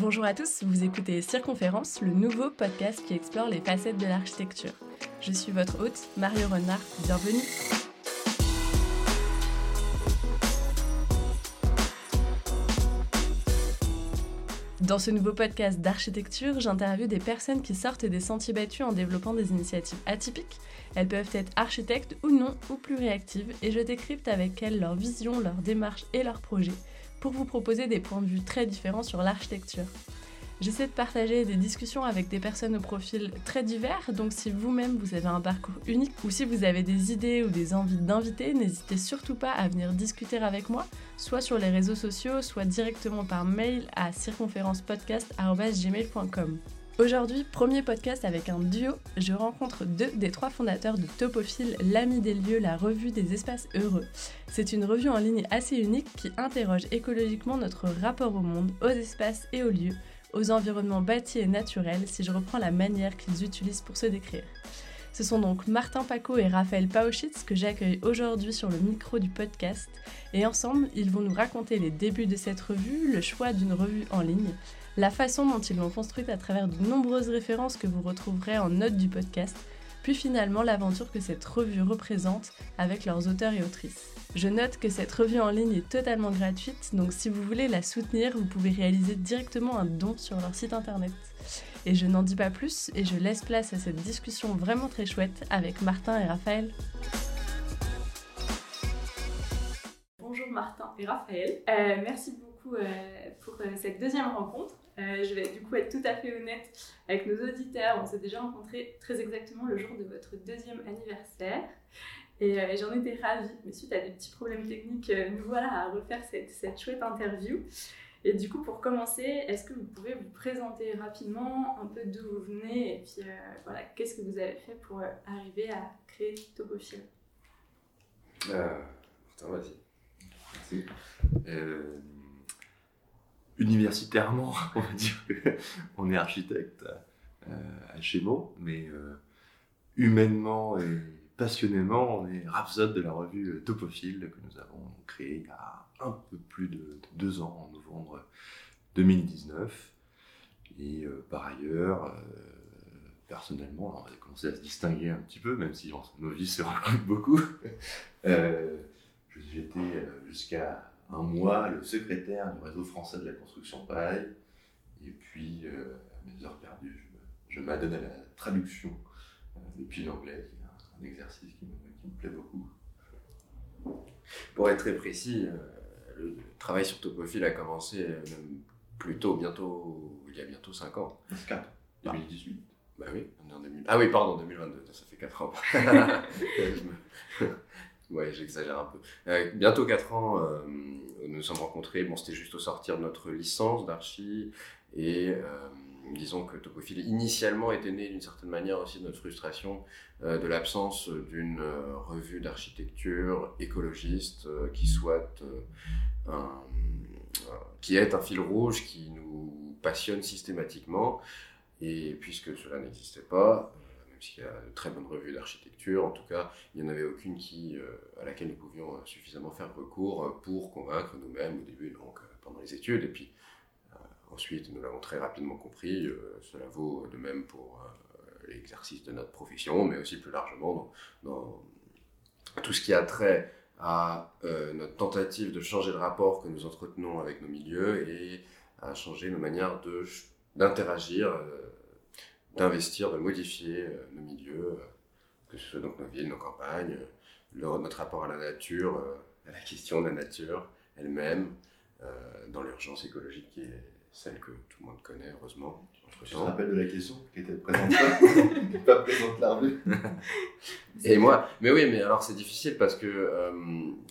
Bonjour à tous, vous écoutez Circonférence, le nouveau podcast qui explore les facettes de l'architecture. Je suis votre hôte, Mario Renard, bienvenue. Dans ce nouveau podcast d'architecture, j'interviewe des personnes qui sortent des sentiers battus en développant des initiatives atypiques. Elles peuvent être architectes ou non, ou plus réactives, et je décrypte avec elles leur vision, leur démarche et leurs projets pour vous proposer des points de vue très différents sur l'architecture. J'essaie de partager des discussions avec des personnes au profil très divers, donc si vous-même vous avez un parcours unique ou si vous avez des idées ou des envies d'inviter, n'hésitez surtout pas à venir discuter avec moi, soit sur les réseaux sociaux, soit directement par mail à circonférencepodcast.gmail.com. Aujourd'hui, premier podcast avec un duo, je rencontre deux des trois fondateurs de Topophile, l'ami des lieux, la revue des espaces heureux. C'est une revue en ligne assez unique qui interroge écologiquement notre rapport au monde, aux espaces et aux lieux, aux environnements bâtis et naturels, si je reprends la manière qu'ils utilisent pour se décrire. Ce sont donc Martin Paco et Raphaël Pauschitz que j'accueille aujourd'hui sur le micro du podcast, et ensemble, ils vont nous raconter les débuts de cette revue, le choix d'une revue en ligne, la façon dont ils l'ont construite à travers de nombreuses références que vous retrouverez en note du podcast, puis finalement l'aventure que cette revue représente avec leurs auteurs et autrices. Je note que cette revue en ligne est totalement gratuite, donc si vous voulez la soutenir, vous pouvez réaliser directement un don sur leur site internet. Et je n'en dis pas plus et je laisse place à cette discussion vraiment très chouette avec Martin et Raphaël. Bonjour Martin et Raphaël, euh, merci beaucoup euh, pour euh, cette deuxième rencontre. Euh, je vais du coup être tout à fait honnête avec nos auditeurs. On s'est déjà rencontrés très exactement le jour de votre deuxième anniversaire. Et j'en étais ravie. Mais suite à des petits problèmes techniques, nous voilà à refaire cette, cette, chouette interview. Et du coup, pour commencer, est-ce que vous pouvez vous présenter rapidement un peu d'où vous venez et puis voilà, qu'est-ce que vous avez fait pour arriver à créer Topophile Putain, vas-y. Merci. Euh, universitairement, on va dire qu'on est architecte euh, à Chémo, mais euh, humainement et passionnément, on est rhapsode de la revue Topophile que nous avons créée il y a un peu plus de deux ans, en novembre 2019. Et euh, par ailleurs, euh, personnellement, on a commencé à se distinguer un petit peu, même si nos vies se rencontrent beaucoup. Euh, j'étais jusqu'à un mois le secrétaire du réseau français de la construction paille. Et puis, euh, à mes heures perdues, je, je m'adonne à la traduction euh, depuis l'anglais, qui est un, un exercice qui me, qui me, plaît beaucoup. Pour être très précis, euh, le travail sur Topophile a commencé euh, même plus tôt, bientôt, il y a bientôt 5 ans. 4, 2018. Bah oui, on est en 2000. Ah oui, pardon, 2022, ça fait 4 ans. Ouais, j'exagère un peu. Euh, bientôt 4 ans, euh, nous nous sommes rencontrés. Bon, c'était juste au sortir de notre licence d'archi. Et euh, disons que Topophile, initialement, était né d'une certaine manière aussi de notre frustration de l'absence d'une revue d'architecture écologiste qui soit qui est un fil rouge qui nous passionne systématiquement. Et puisque cela n'existait pas, s'il y a de très bonnes revues d'architecture, en tout cas, il n'y en avait aucune qui, euh, à laquelle nous pouvions euh, suffisamment faire recours euh, pour convaincre nous-mêmes au début, donc pendant les études, et puis ensuite nous l'avons très rapidement compris, cela vaut de même pour l'exercice de notre profession, mais aussi plus largement dans, tout ce qui a trait à notre tentative de changer le rapport que nous entretenons avec nos milieux et à changer nos manières d'interagir d'investir, de modifier euh, nos milieux, euh, que ce soit donc nos villes, nos campagnes, euh, le, notre rapport à la nature, à la question de la nature elle-même, dans l'urgence écologique qui est celle que tout le monde connaît, heureusement. Je te rappelle de la question qui était présente pas, pas présente la revue. et moi, mais oui, mais alors c'est difficile parce que euh,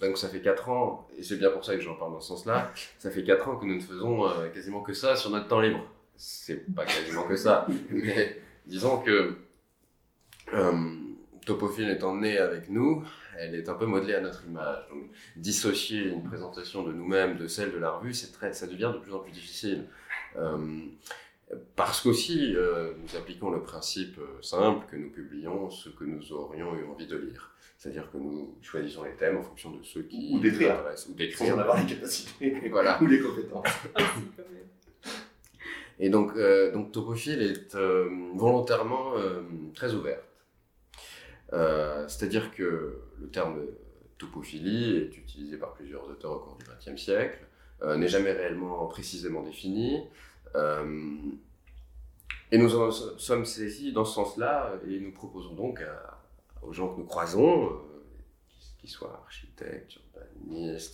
donc ça fait 4 ans, et c'est bien pour ça que j'en parle dans ce sens-là, ça fait 4 ans que nous ne faisons euh, quasiment que ça sur notre temps libre. C'est pas quasiment que ça, mais disons que euh, Topophile étant né avec nous, elle est un peu modelée à notre image. Donc, dissocier une présentation de nous-mêmes de celle de la revue, c'est très, ça devient de plus en plus difficile. Euh, parce qu'aussi, euh, nous appliquons le principe simple que nous publions ce que nous aurions eu envie de lire. C'est-à-dire que nous choisissons les thèmes en fonction de ceux qui ou d'écrire, ou d'écrire, sans en avoir les capacités, voilà, ou les compétences. Ah, si, quand même. Et donc, euh, donc Topophile est euh, volontairement euh, très ouverte. C'est-à-dire que le terme topophilie est utilisé par plusieurs auteurs au cours du XXe siècle, n'est jamais réellement précisément défini. et nous en sommes saisis dans ce sens-là et nous proposons donc aux gens que nous croisons, qu'ils soient architectes,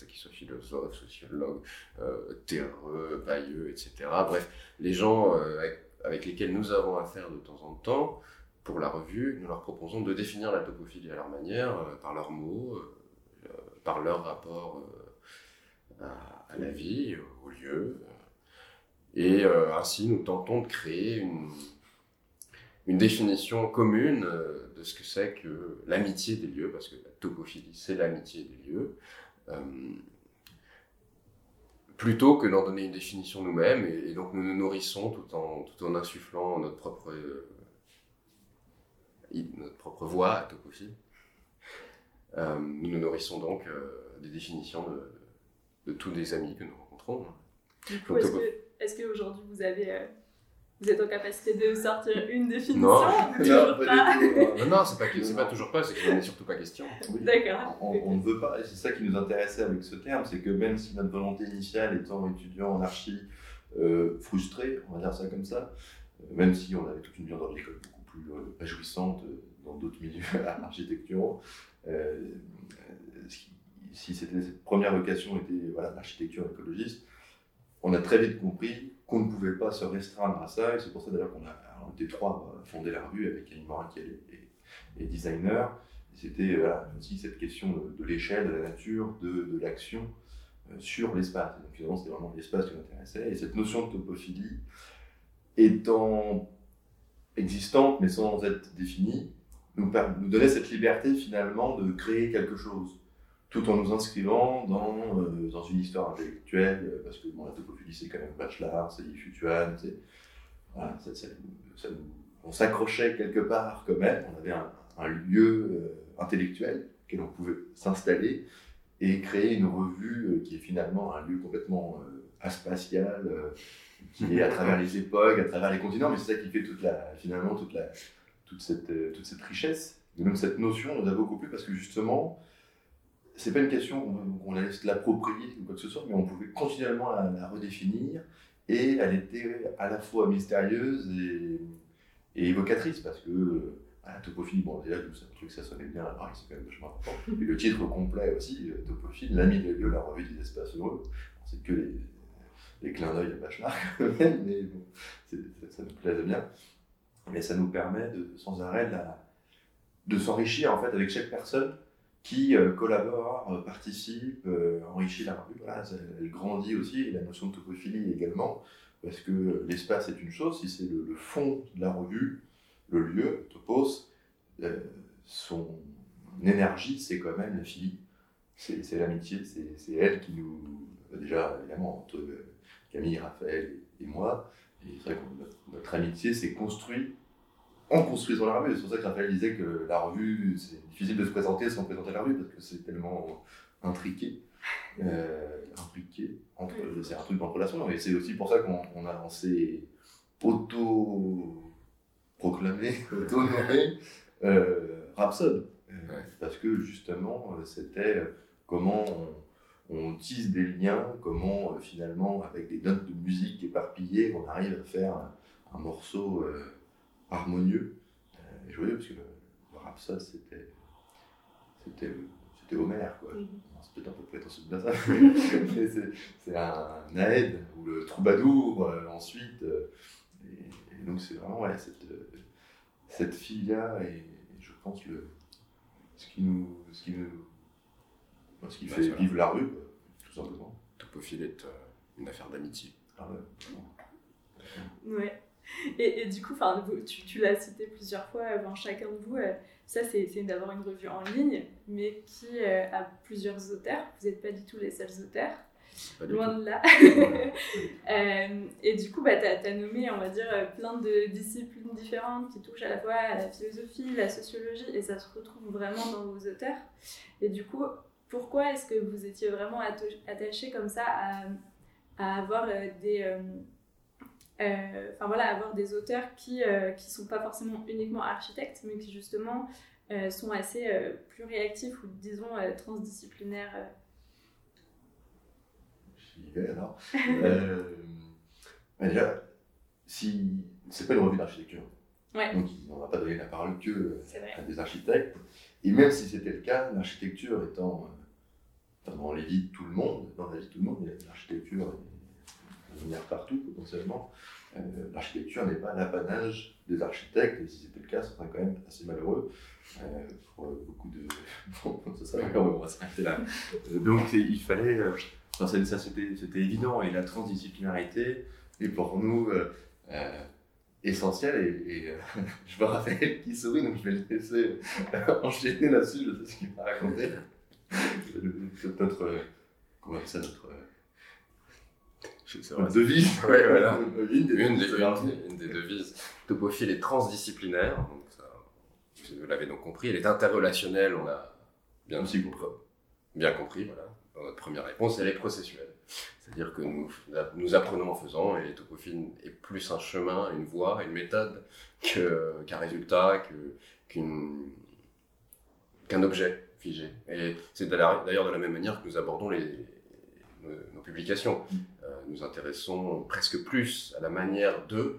qu'ils soient philosophes, sociologues, euh, terreux, bailleux, etc. Bref, les gens euh, avec, lesquels nous avons affaire de temps en temps, pour la revue, nous leur proposons de définir la topophilie à leur manière, euh, par leurs mots, par leur rapport à, à, la vie, au lieu. Et ainsi, nous tentons de créer une, une définition commune de ce que c'est que l'amitié des lieux, parce que la topophilie, c'est l'amitié des lieux, euh, plutôt que d'en donner une définition nous-mêmes, et, donc nous nous nourrissons tout en, tout en insufflant notre propre, euh, notre propre voix à topophilie. Euh, nous nous nourrissons donc des définitions de, de, tous les amis que nous rencontrons. est-ce qu'aujourd'hui vous avez vous êtes en capacité de sortir une définition Non, non, pas. non, c'est pas, pas toujours pas, c'est qu'il n'en est surtout pas question. D'accord. On, ne veut pas, et c'est ça qui nous intéressait avec ce terme, c'est que même si notre volonté initiale étant étudiant en archi euh, frustré, on va dire ça comme ça, euh, même si on avait toute une vie dans l'école beaucoup plus euh, réjouissante dans d'autres milieux architecturaux, si c'était cette première vocation était voilà, l'architecture écologiste, on a très vite compris qu'on ne pouvait pas se restreindre à ça, et c'est pour ça d'ailleurs qu'on a, était trois euh, fondé la revue avec Yannick Morin qui est, designer. C'était aussi cette question de, l'échelle, de la nature, de, l'action euh, sur l'espace. Donc finalement, c'était vraiment l'espace qui m'intéressait. Et cette notion de topophilie étant existante, mais sans être définie, nous, nous donnait cette liberté finalement de créer quelque chose tout en nous inscrivant dans, euh, dans une histoire intellectuelle, euh, parce que bon, la topophilie c'est quand même Bachelard, c'est Yifutuan, voilà, ça, ça, on s'accrochait quelque part quand même, on avait un, lieu euh, intellectuel auquel on pouvait s'installer et créer une revue qui est finalement un lieu complètement aspatial, qui est à travers les époques, à travers les continents, mais c'est ça qui fait toute la, finalement toute, la, toute, cette, toute cette richesse. Et même cette notion nous a beaucoup plu parce que justement, c'est pas une question qu'on allait se l'approprier ou quoi que ce soit, mais on pouvait continuellement la, redéfinir et elle était à la fois mystérieuse et, évocatrice parce que la topophilie, bon déjà c'est un truc ça sonnait bien, alors c'est quand même vachement important. Et le titre complet aussi, euh, Topophile, l'ami lieux, la revue des espaces heureux. C'est que les, les clins d'œil à Bachelard mais bon, ça nous plaisait bien. Mais ça nous permet de, sans arrêt de s'enrichir en fait avec chaque personne qui euh, collabore, euh, participe, euh, enrichit la revue. Elle grandit aussi, la notion de topophilie également, parce que l'espace est une chose, si c'est le, fond de la revue, le lieu, topos, son énergie, c'est quand même la fille, c'est l'amitié, c'est elle qui nous, déjà évidemment entre Camille, Raphaël et moi, et vrai que notre amitié s'est construite en construisant la revue. C'est pour ça que Raphaël disait que la revue, c'est difficile de se présenter sans présenter la revue, parce que c'est tellement intriqué. Euh, impliqué, entre, c'est un truc d'entrelacement, et c'est aussi pour ça qu'on a lancé auto-proclamé, auto-nommé euh, Rhapsode. Euh, parce que justement, c'était comment on, tisse des liens, comment finalement, avec des notes de musique éparpillées, on arrive à faire un, morceau harmonieux et joyeux, parce que le, rap, ça, c'était. C'était. C'était Homère, quoi. C'est peut-être un peu prétentieux de dire ça, mais c'est un Naed, ou le troubadour, euh, ensuite. Euh, et, donc, c'est vraiment, ouais, cette, euh, cette fille-là, et, je pense, le, ce qui nous. Ce qui, nous, ce qui bah, fait vivre la rue, tout simplement. Topophile est une affaire d'amitié. Ah ouais. Ouais. Et, du coup, tu, tu l'as cité plusieurs fois avant chacun de vous. Euh, ça, c'est d'avoir une revue en ligne, mais qui euh, a plusieurs auteurs. Vous n'êtes pas du tout les seuls auteurs. Loin de là. Euh, et du coup, bah, tu as, nommé, on va dire, plein de disciplines différentes qui touchent à la fois à la philosophie, la sociologie, et ça se retrouve vraiment dans vos auteurs. Et du coup, pourquoi est-ce que vous étiez vraiment attaché comme ça à, à avoir des enfin voilà, avoir des auteurs qui ne sont pas forcément uniquement architectes, mais qui justement sont assez plus réactifs ou disons transdisciplinaires J'y vais alors. bah déjà, si c'est pas une revue d'architecture, donc on va pas donner la parole que à des architectes. Et même si c'était le cas, l'architecture étant dans les vies de tout le monde, dans la vie de tout le monde, l'architecture partout potentiellement. Euh, l'architecture n'est pas l'apanage des architectes, et si c'était le cas, ce serait quand même assez malheureux euh, pour beaucoup de. bon, ça serait malheureux, on va s'arrêter là. Euh, donc il fallait. ça, c'était évident, et la transdisciplinarité est pour nous essentielle, et, je vois Raphaël qui sourit, donc je vais le laisser enchaîner là-dessus, je sais ce qu'il va raconter. notre. Comment on ça notre devise. voilà. une, des, une, des, devises. Topophile est transdisciplinaire, donc ça, vous l'avez donc compris, elle est interrelationnelle, on a bien, Aussi compris. bien compris, voilà, dans notre première réponse, elle est processuelle. C'est-à-dire que nous, nous apprenons en faisant, et Topophile est plus un chemin, une voie, une méthode qu'un résultat, qu'un objet figé. Et c'est d'ailleurs de la même manière que nous abordons les, nos, publications. Euh, nous intéressons presque plus à la manière de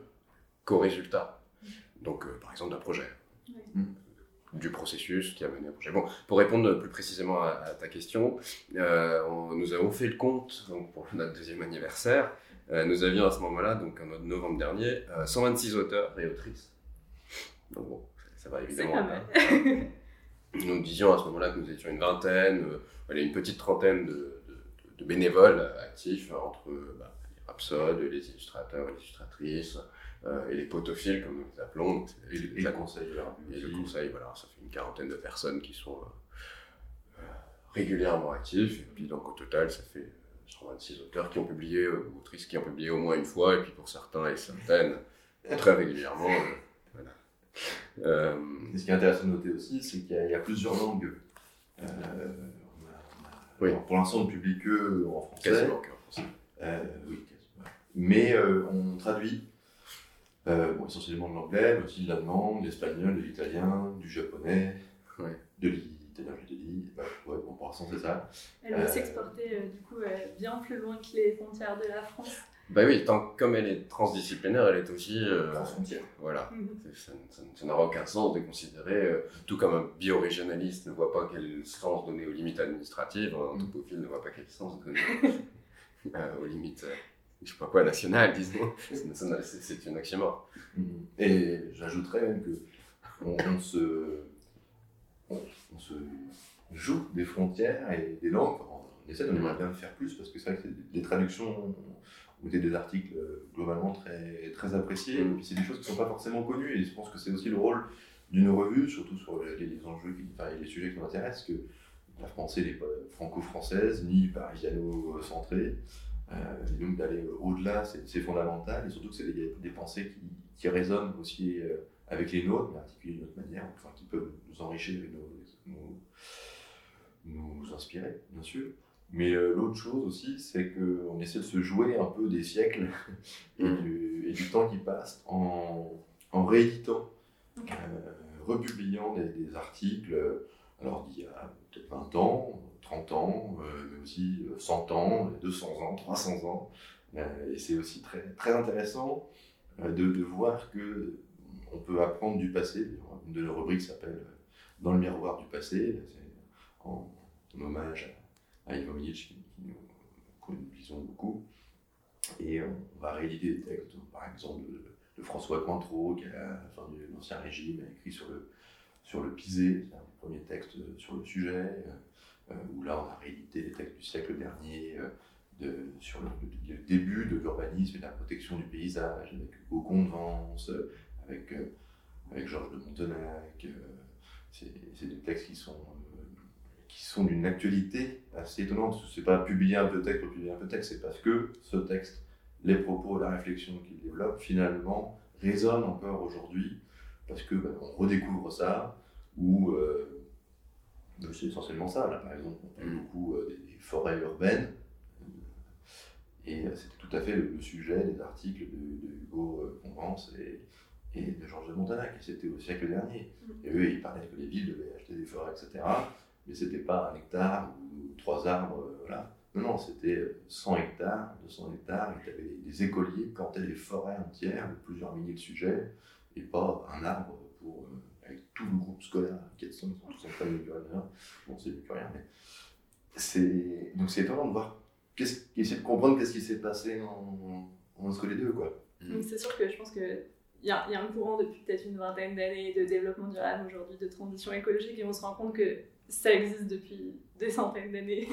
qu'au résultat. Donc, euh, par exemple, d'un projet. Mm. du processus qui a mené au projet. Bon, pour répondre plus précisément à, ta question, euh, nous avons fait le compte donc pour notre deuxième anniversaire. nous avions à ce moment-là, donc en novembre dernier, 126 auteurs et autrices. Donc bon, ça, va évidemment. nous disions à ce moment-là que nous étions une vingtaine, une petite trentaine de, de bénévoles actifs entre bah, les rhapsodes, les illustrateurs, les illustratrices, euh, et les potophiles, comme nous les appelons. Et, le conseil. Et le conseil, voilà, ça fait une quarantaine de personnes qui sont euh, euh, régulièrement actifs. Et puis donc au total, ça fait 126 auteurs qui ont publié, ou autrices qui ont publié au moins une fois, et puis pour certains et certaines, très régulièrement. Euh, et ce qui est intéressant de noter aussi, c'est qu'il y, a plusieurs langues. Oui. pour l'instant, on ne publie que en français. Quasiment que en français. Euh, oui, quasiment. Mais euh, on traduit euh, bon, essentiellement de l'anglais, mais aussi de l'allemand, de l'espagnol, de l'italien, du japonais, ouais. de l'italien, je dit. Bah, ouais, bon, pour l'instant, c'est ça. Elle va s'exporter du coup bien plus loin que les frontières de la France. Bah oui, tant, comme elle est transdisciplinaire, elle est aussi. Euh, Transfrontière. Voilà. Mhm. Ça, n'aura aucun sens de considérer, euh, tout comme un biorégionaliste ne voit pas quel sens donner aux limites administratives, un mhm. topophile ne voit pas quel sens donner euh, aux limites, je sais pas quoi, nationales, disons. C'est une axiomore. Mhm. Et j'ajouterais même que on, se, on, se joue des frontières et des langues. On essaie, on aimerait bien faire plus parce que c'est vrai que des traductions des articles euh, globalement très, très appréciés. Et puis c'est des choses qui ne sont pas forcément connues. Et je pense que c'est aussi le rôle d'une revue, surtout sur les, enjeux et les sujets qui nous intéressent, que la français n'est pas franco-française, ni parisiano-centrée. Euh, donc d'aller au-delà, c'est fondamental. Et surtout que c'est des, des, pensées qui, qui, résonnent aussi euh, avec les nôtres, mais articulées d'une autre manière, enfin, qui peuvent nous enrichir et nous, nous, nous inspirer, bien sûr. Mais euh, l'autre chose aussi, c'est qu'on essaie de se jouer un peu des siècles et, mm. du, et du, temps qui passe en, en rééditant, euh, republiant des, articles, alors d'il y a peut-être 20 ans, 30 ans, euh, mais aussi 100 ans, 200 ans, 300 ans. et c'est aussi très, très intéressant de, de, voir que on peut apprendre du passé. Une de nos rubriques s'appelle Dans le miroir du passé, en, en hommage à à Ivan qui, nous lisons beaucoup. Et on va rééditer des textes, par exemple, de, François Cointreau, qui, à la fin de l'Ancien Régime, a écrit sur le, sur le pisé, c'est un des premiers textes sur le sujet, euh, où là, on a réédité des textes du siècle dernier, euh, de, sur le, début de l'urbanisme et de la protection du paysage, avec Hugo de Vence, avec, euh, avec Georges de Montenac. c'est des textes qui sont qui sont d'une actualité assez étonnante. Ce n'est pas publier un peu de texte pour publier un peu de texte, c'est parce que ce texte, les propos, la réflexion qu'il développe, finalement, résonnent encore aujourd'hui, parce que ben, on redécouvre ça, ou euh, c'est essentiellement ça. Là, par exemple, on parle beaucoup euh, des, forêts urbaines, Et c'était tout à fait le, sujet des articles de, Hugo Convence et, et de Georges de Montanac, et c'était au siècle dernier. Et eux, ils parlaient que les villes devaient acheter des forêts, etc. Mais c'était pas un hectare ou trois arbres, voilà. Non, non, c'était 100 hectares, 200 hectares, et tu avais des écoliers qui plantaient des forêts entières de plusieurs milliers de sujets, et pas un arbre pour, euh, avec tout le groupe scolaire, 400, ils sont tous en train de Bon, c'est plus rien, mais c'est. Donc c'est étonnant de voir, essayer de comprendre qu'est-ce qui s'est passé en, entre les deux, quoi. Donc c'est sûr que je pense que il y, a, y, a un courant depuis peut-être une vingtaine d'années de développement durable aujourd'hui, de transition écologique, et on se rend compte que ça existe depuis des centaines d'années.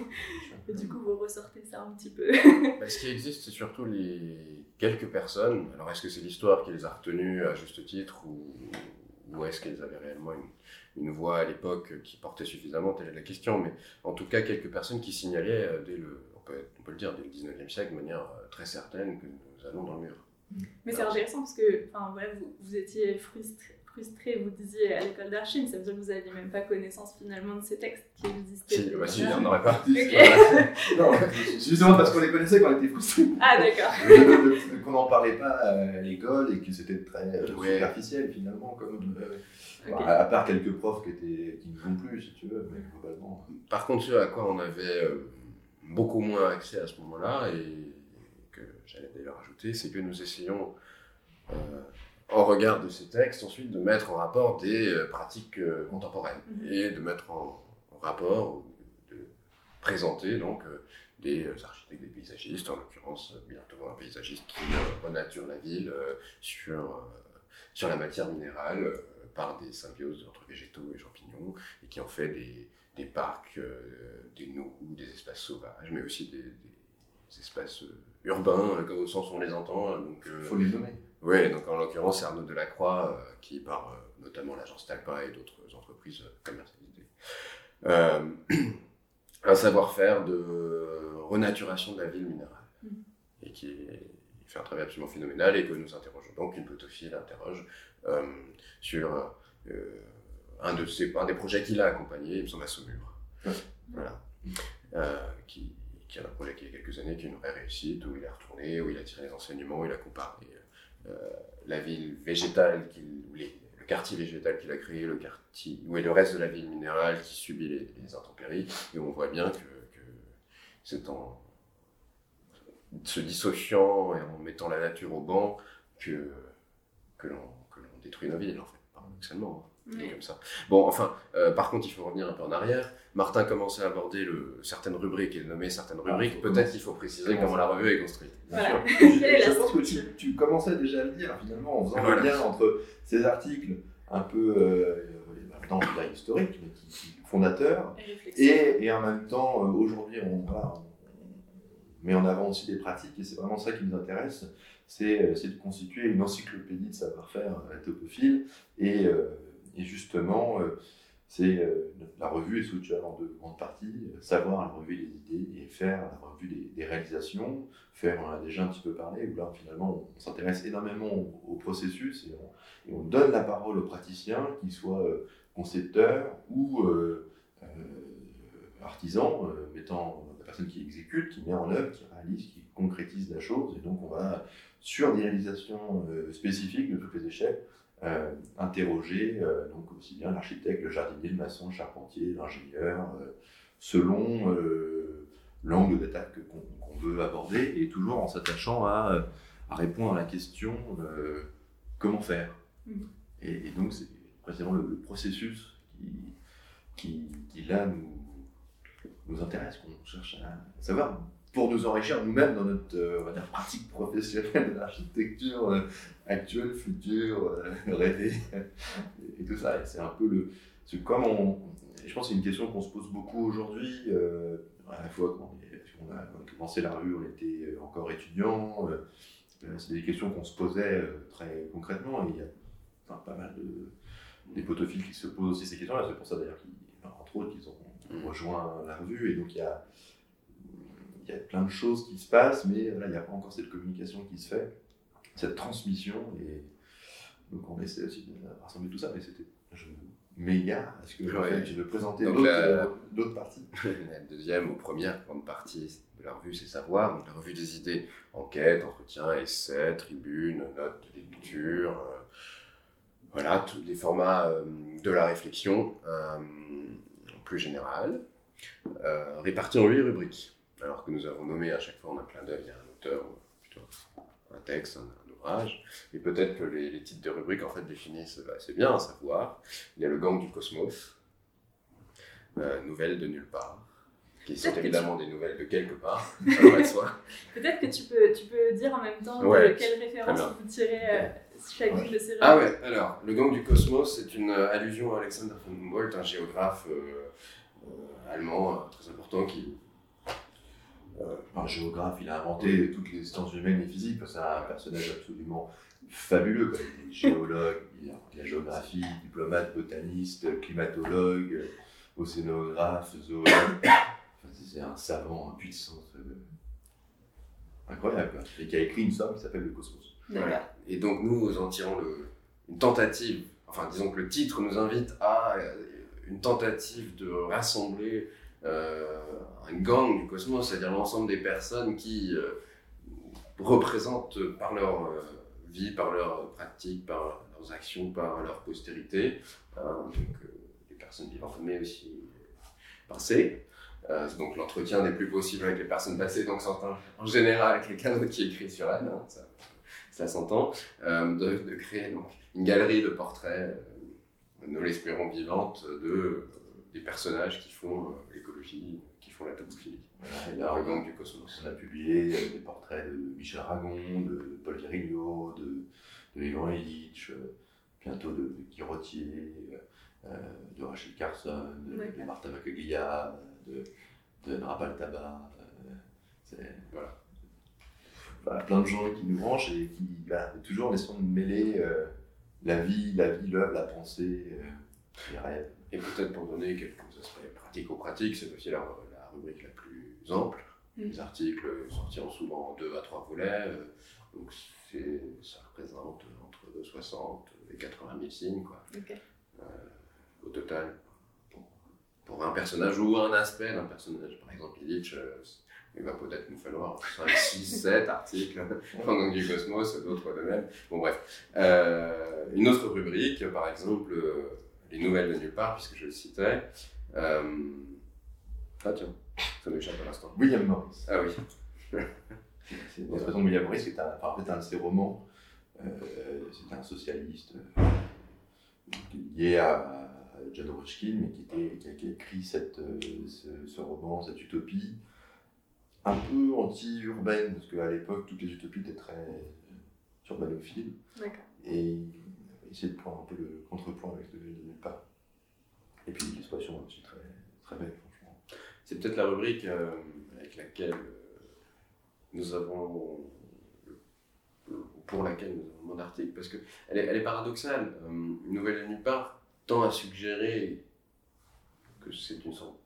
Et du coup, vous ressortez ça un petit peu. Bah, ce qui existe, c'est surtout les quelques personnes. Alors, est-ce que c'est l'histoire qui les a retenues à juste titre ou, ou est-ce qu'elles avaient réellement une, une voix à l'époque qui portait suffisamment? Telle est la question. Mais en tout cas, quelques personnes qui signalaient euh, dès le, on peut, on peut le dire, dès le 19e siècle de manière euh, très certaine que nous allons dans le mur. Mais c'est intéressant parce que enfin, voilà, vous, vous étiez frustré frustré, vous disiez à l'école d'archives, ça veut dire que vous n'aviez même pas connaissance finalement de ces textes qui existaient. Si, bah si, on n'aurait pas. non, justement parce qu'on les connaissait quand on était frustrés. Ah d'accord. qu'on n'en parlait pas à l'école et que c'était très euh, superficiel finalement. Comme, euh, à, part quelques profs qui, étaient, qui ne vont plus, si tu veux, mais globalement. Par contre, ce à quoi on avait euh, beaucoup moins accès à ce moment-là, et que j'allais d'ailleurs ajouter, c'est que nous essayons au regard de ces textes, ensuite de mettre en rapport des euh, pratiques euh, contemporaines mhm. et de mettre en, rapport, de présenter donc euh, des architectes, des paysagistes, en l'occurrence bientôt un paysagiste qui renature la ville sur, sur la matière minérale par des symbioses entre végétaux et champignons et qui en fait des, des parcs, des nous, des espaces sauvages, mais aussi des, des espaces urbains, comme au sens où on les entend. Il faut les nommer. Oui, donc en l'occurrence, c'est Arnaud Delacroix, euh, qui, par euh, notamment l'agence Talpa et d'autres entreprises commercialisées, euh, un savoir-faire de renaturation de la ville minérale. Mm. Et qui fait un travail absolument phénoménal et que nous interrogeons donc, une plotophile interroge sur un, de ses, un des projets qu'il a accompagné, il me semble à Saumur. Voilà. qui, qui a un projet qui a quelques années, qui est une vraie réussite, où il est retourné, où il a tiré les enseignements, où il a comparé euh, la ville végétale, le quartier végétal qu'il a créé, le quartier, ou le reste de la ville minérale qui subit les, intempéries. Et on voit bien que, c'est en se dissociant et en mettant la nature au banc que, que l'on détruit nos villes, en fait, paradoxalement. Comme ça. Bon, enfin, euh, par contre, il faut revenir un peu en arrière. Martin commençait à aborder le, certaines rubriques et nommer certaines ah, rubriques. Peut-être qu'il faut préciser comment la revue est construite. Voilà. Je, pense que tu, commençais déjà à le dire, finalement, en faisant le lien entre ces articles un peu, euh, dans le historique, mais qui, fondateurs, et, et, en même temps, euh, aujourd'hui, on, on, met en avant aussi des pratiques, et c'est vraiment ça qui nous intéresse, c'est euh, de constituer une encyclopédie de savoir-faire topophile, et et justement, euh, c'est euh, la revue est structurée en deux grandes parties. Savoir la revue des idées et faire la revue des, réalisations. Faire, on en a déjà un petit peu parlé, où là finalement on, s'intéresse énormément au, processus et on, donne la parole aux praticiens, qu'ils soient euh, concepteurs ou artisans, mettant la personne qui exécute, qui met en œuvre, qui réalise, qui concrétise la chose. Et donc on va sur des réalisations spécifiques de toutes les échelles euh, interroger euh, donc aussi bien l'architecte, le jardinier, le maçon, le charpentier, l'ingénieur, euh, selon l'angle d'attaque qu'on veut aborder, et toujours en s'attachant à, à, répondre à la question comment faire. Mm. Et, donc c'est précisément le, processus qui, qui, qui, là nous, nous intéresse, qu'on cherche à savoir pour nous enrichir nous-mêmes dans notre euh, pratique professionnelle de l'architecture euh, actuelle, future, euh, rêvée, et, tout ça. c'est un peu le. Comme on, je pense que c'est une question qu'on se pose beaucoup aujourd'hui, à la fois quand on, a commencé la rue, on était encore étudiant. c'est des questions qu'on se posait très concrètement. Et il y a pas mal de, des potophiles qui se posent aussi ces questions-là. C'est pour ça d'ailleurs qu'entre autres, ils ont rejoint la revue. Et donc il y a y a plein de choses qui se passent, mais il n'y a pas encore cette communication qui se fait, cette transmission. Et donc on essaie aussi de rassembler tout ça, mais c'était, méga. Est-ce que Ouais. fait, tu veux présenter d'autres la- euh, parties La deuxième ou première grande partie de la revue, c'est savoir. Donc, la revue des idées, enquête, entretien, essai, tribune, notes de lecture. euh, voilà, tous les formats euh, de la réflexion euh, plus général, euh, répartis en huit rubriques. Alors que nous avons nommé à chaque fois en un clin d'œil un auteur, ou plutôt un texte, un, un ouvrage. Et peut-être que les, les titres de rubriques en fait définissent assez bien, à savoir. Il y a le gang du cosmos, euh, nouvelles de nulle part, qui sont évidemment des nouvelles de quelque part. Peut-être que tu peux, tu peux dire en même temps Ouais, de quelle référence vous tirez euh, chacune de ces Ah ouais, alors, le gang du cosmos, c'est une euh, allusion à Alexander von Humboldt, un géographe euh, allemand très important qui... Euh, un géographe, il a inventé toutes les sciences humaines et physiques. C'est un personnage absolument fabuleux. quoi. Il est géologue, il a inventé la géographie, diplomate, botaniste, climatologue, euh, océanographe, zoologue. Enfin, c'est un savant, un puissance euh, incroyable. quoi. Et qui a écrit une somme qui s'appelle Le Cosmos. Voilà. Et donc nous en tirons le- une tentative, enfin disons que le titre nous invite à euh, une tentative de rassembler euh, un gang du cosmos, c'est-à-dire l'ensemble des personnes qui euh, représentent par leur euh, vie, par leurs pratiques, par leurs actions, par leur postérité, hein, donc euh, les personnes vivantes, mais aussi passées. Euh, donc l'entretien n'est plus possible avec les personnes passées, donc c'est en, général quelqu'un d'autre qui écrit sur elle, hein, ça, s'entend, euh, de, créer donc, une galerie de portraits, euh, nous l'espérons vivantes, de, euh, des personnages qui font euh, l'écologie, qui font la topophilie, Voilà, là, gang du cosmos. On a publié des portraits de Michel Aragon, de Paul Virilio, de, de Ivan Illich, euh, bientôt de, de Guy Rottier, euh, de Rachel Carson, de, Martha Macaglia, de, de Rapal Tabar. euh, Voilà. Plein de gens qui nous branchent et qui bah, toujours de mêler euh, la vie, la vie, l'œuvre, la pensée, euh, les rêves. Et peut-être pour donner quelques aspects pratico-pratiques, c'est aussi la, la rubrique la plus ample. Mm. Les articles sortiront souvent en deux à trois volets, euh, donc ça représente entre 60 et 80 000 signes, quoi. Ok. au total pour, pour un personnage ou un aspect d'un personnage. Par exemple, Illich, euh, il va peut-être nous falloir 5, 6, 7 articles pendant du Cosmos, d'autres de même. Bon, bref. Euh, une autre rubrique, par exemple, euh, les nouvelles de nulle part, puisque je le citais. Euh, Ah, tiens, ça m'échappe à l'instant. William Morris. Ah oui. C'est une expression de William Morris, qui est un, enfin, en fait un de ses romans. Euh, C'était un socialiste euh, lié à, à John Ruskin, mais qui, était, qui a, qui a écrit cette, euh, ce, ce roman, cette utopie, un peu anti-urbaine, parce qu'à l'époque, toutes les utopies étaient très urbanophiles. D'accord. Et il essayait de prendre un peu le contrepoint avec ce de nulle part. Et puis l'expression aussi très, très belle, franchement. C'est peut-être la rubrique euh, avec laquelle euh, nous avons, pour laquelle nous avons mon article, parce qu'elle est, elle est paradoxale. Euh, une nouvelle nulle part tend à suggérer que c'est une sorte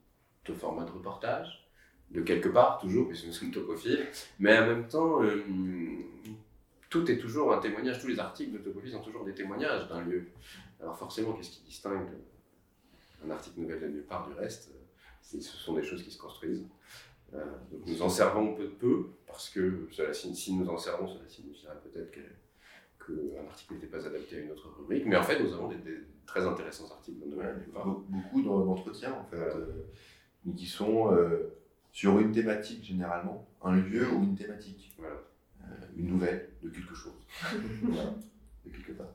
de format de reportage, de quelque part, toujours, puisque nous sommes topophiles, mais en même temps, euh, tout est toujours un témoignage, tous les articles de Topophile sont toujours des témoignages d'un lieu. Alors forcément, qu'est-ce qui distingue un article nouvelle de nulle part du reste? Ce sont des choses qui se construisent. Euh, donc nous en servons peu de peu, parce que cela, si, nous en servons, cela signifierait peut-être que- qu'un article n'était pas adapté à une autre rubrique. Mais en fait, nous avons des, des très intéressants articles dans Ouais, Noël. nulle part. be- beaucoup d'entretiens en fait, Voilà. euh, mais qui sont euh, sur une thématique généralement, un lieu ou une thématique, Voilà. Euh, une nouvelle de quelque chose, Voilà, de quelque part.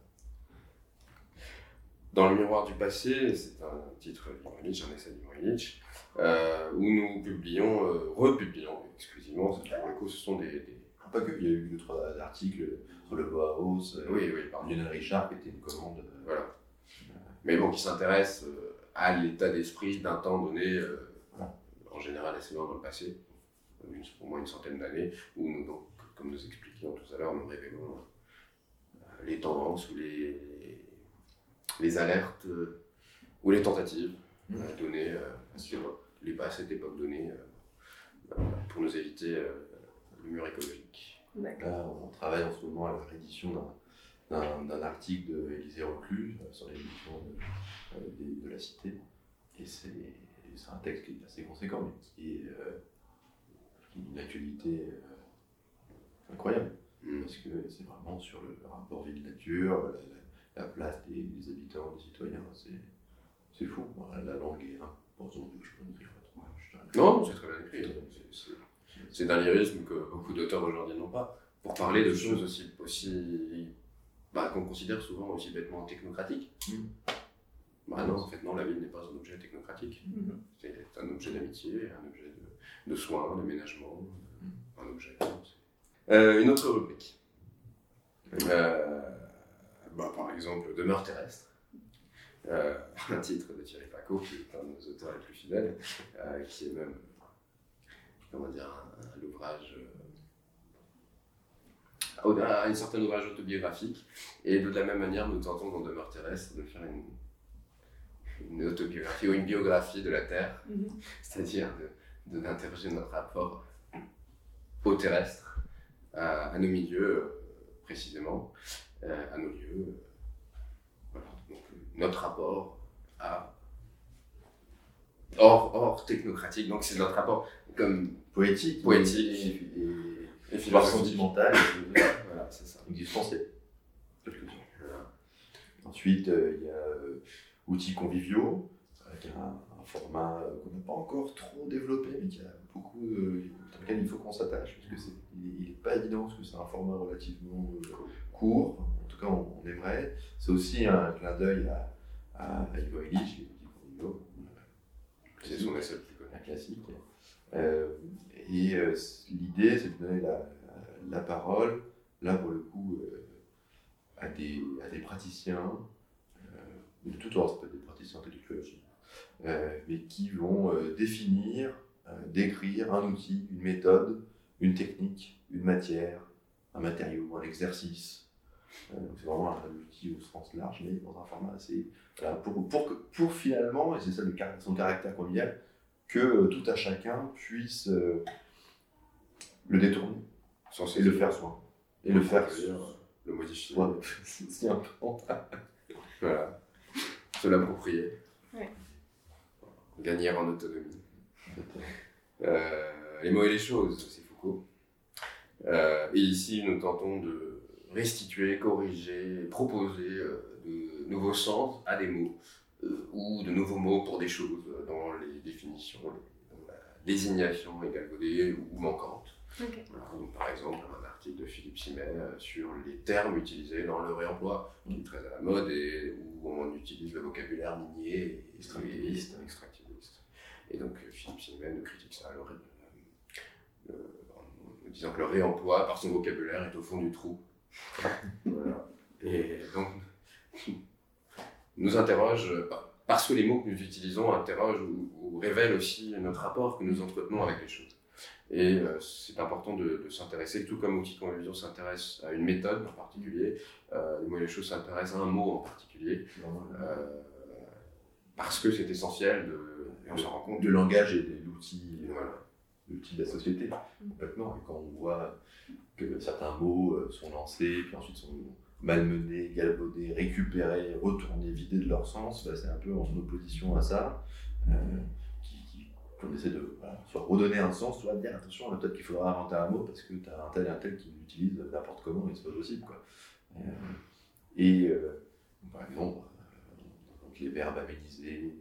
Dans le miroir du passé, c'est un titre Illich, un essai Illich, euh, où nous publions, euh, republions exclusivement, pour le coup, ce sont des... des- Pas que, il y a eu d'autres articles sur le Bauhaus, euh, Oui, oui, pardon. Lionel Richard qui était une commande. euh, Voilà. Mais bon, qui s'intéresse euh, à l'état d'esprit d'un temps donné, en général assez loin dans le passé, au moins une centaine d'années, où nous, donc, comme nous expliquions tout à l'heure, nous révélons euh, les tendances ou les, les alertes euh, ou les tentatives Mm. euh, données euh, époque- les- à cette époque donnée euh, euh, pour nous éviter euh, le mur écologique. Là, on travaille en ce moment à la réédition d'un d'un article de Élisée Reclus sur l'évolution de, de, la cité. Et c'est un texte qui est assez conséquent, mais qui est, qui est une actualité incroyable. Mm. Parce que c'est vraiment sur le rapport ville-nature, la, place des, habitants, des citoyens. C'est fou. La langue est importante. Je peux écrire Non, c'est très bien écrit. C'est d'un lyrisme que beaucoup d'auteurs aujourd'hui n'ont pas. Pour parler de choses aussi, aussi bah, qu'on considère souvent aussi bêtement technocratiques. Mm. Bah non, en fait, non, la ville n'est pas un objet technocratique. Mm-hmm. C'est un objet d'amitié, un objet de, de soins, d'aménagement, mm. un objet. Euh, une autre rubrique. Euh, bah, par exemple, Demeure terrestre. Euh, un titre de Thierry Paco, qui est un de nos auteurs les plus fidèles, qui est même, comment dire, un, ouvrage à une certaine ouvrage autobiographique. Et de la même manière, nous tentons dans Demeure terrestre de faire une, une autobiographie ou une biographie de la Terre, mm-hmm. c'est-à-dire d'interroger de, notre rapport au terrestre à, nos milieux, euh, précisément, euh, à nos lieux. Voilà. Donc, notre rapport à. Hors, hors technocratique, donc c'est notre rapport comme poétique, poétique et, et, et, sentimental, voilà, c'est ça. Existentiel. Ensuite, euh, il y a outils conviviaux, avec un, format qu'on n'a pas encore trop développé, mais qui a beaucoup, dans lequel il faut qu'on s'attache, parce que c'est il n'est pas évident parce que c'est un format relativement euh, court, en tout cas on, aimerait. C'est aussi un clin d'œil à, à, Ivo Illich, c'est son essai un classique. Euh, et euh, l'idée, c'est de donner la, la, parole, là pour le coup, à, des, à des praticiens, de tout ordre, des praticiens intellectuels aussi, mais qui vont définir, décrire un outil, une méthode, une technique, une matière, un matériau, un exercice. Euh, c'est vraiment un outil au sens large, mais dans un format assez. pour, pour, pour, finalement, et c'est ça le, son caractère convivial, que euh, tout à chacun puisse euh, le détourner et le faire soi. Et le faire. le modifier. c'est important. voilà. Se l'approprier. Gagner en autonomie. les mots et les choses, euh, et ici, nous tentons de restituer, corriger, proposer euh, de nouveaux sens à des mots euh, ou de nouveaux mots pour des choses dans les définitions, dans la désignation galvaudée ou manquante. Par exemple, un article de Philippe Simet sur les termes utilisés dans le réemploi, qui est très à la mode et où on utilise le vocabulaire minier et extractiviste. Et donc Philippe Simet nous critique ça. Alors, disant que le réemploi, par son vocabulaire, est au fond du trou. Et donc, nous interroge, parce que les mots que nous utilisons interrogent ou, révèlent aussi notre rapport que nous entretenons avec les choses. Et euh, c'est important de, s'intéresser, tout comme Outil Convivion s'intéresse à une méthode en particulier, euh, les et les choses s'intéressent à un mot en particulier, euh, parce que c'est essentiel de, on se rend compte. De langage et de l'outil. Voilà de la société, complètement. Et quand on voit que certains mots euh, sont lancés, puis ensuite sont malmenés, galvaudés, récupérés, retournés, vidés de leur sens, bah, c'est un peu en opposition à ça. Euh, qu'on essaie de soit redonner un sens, soit dire attention, peut-être qu'il faudra inventer un mot parce que tu as un tel et un tel qui l'utilise n'importe comment et c'est pas possible. Quoi. Euh, et par exemple, donc les verbes améliser,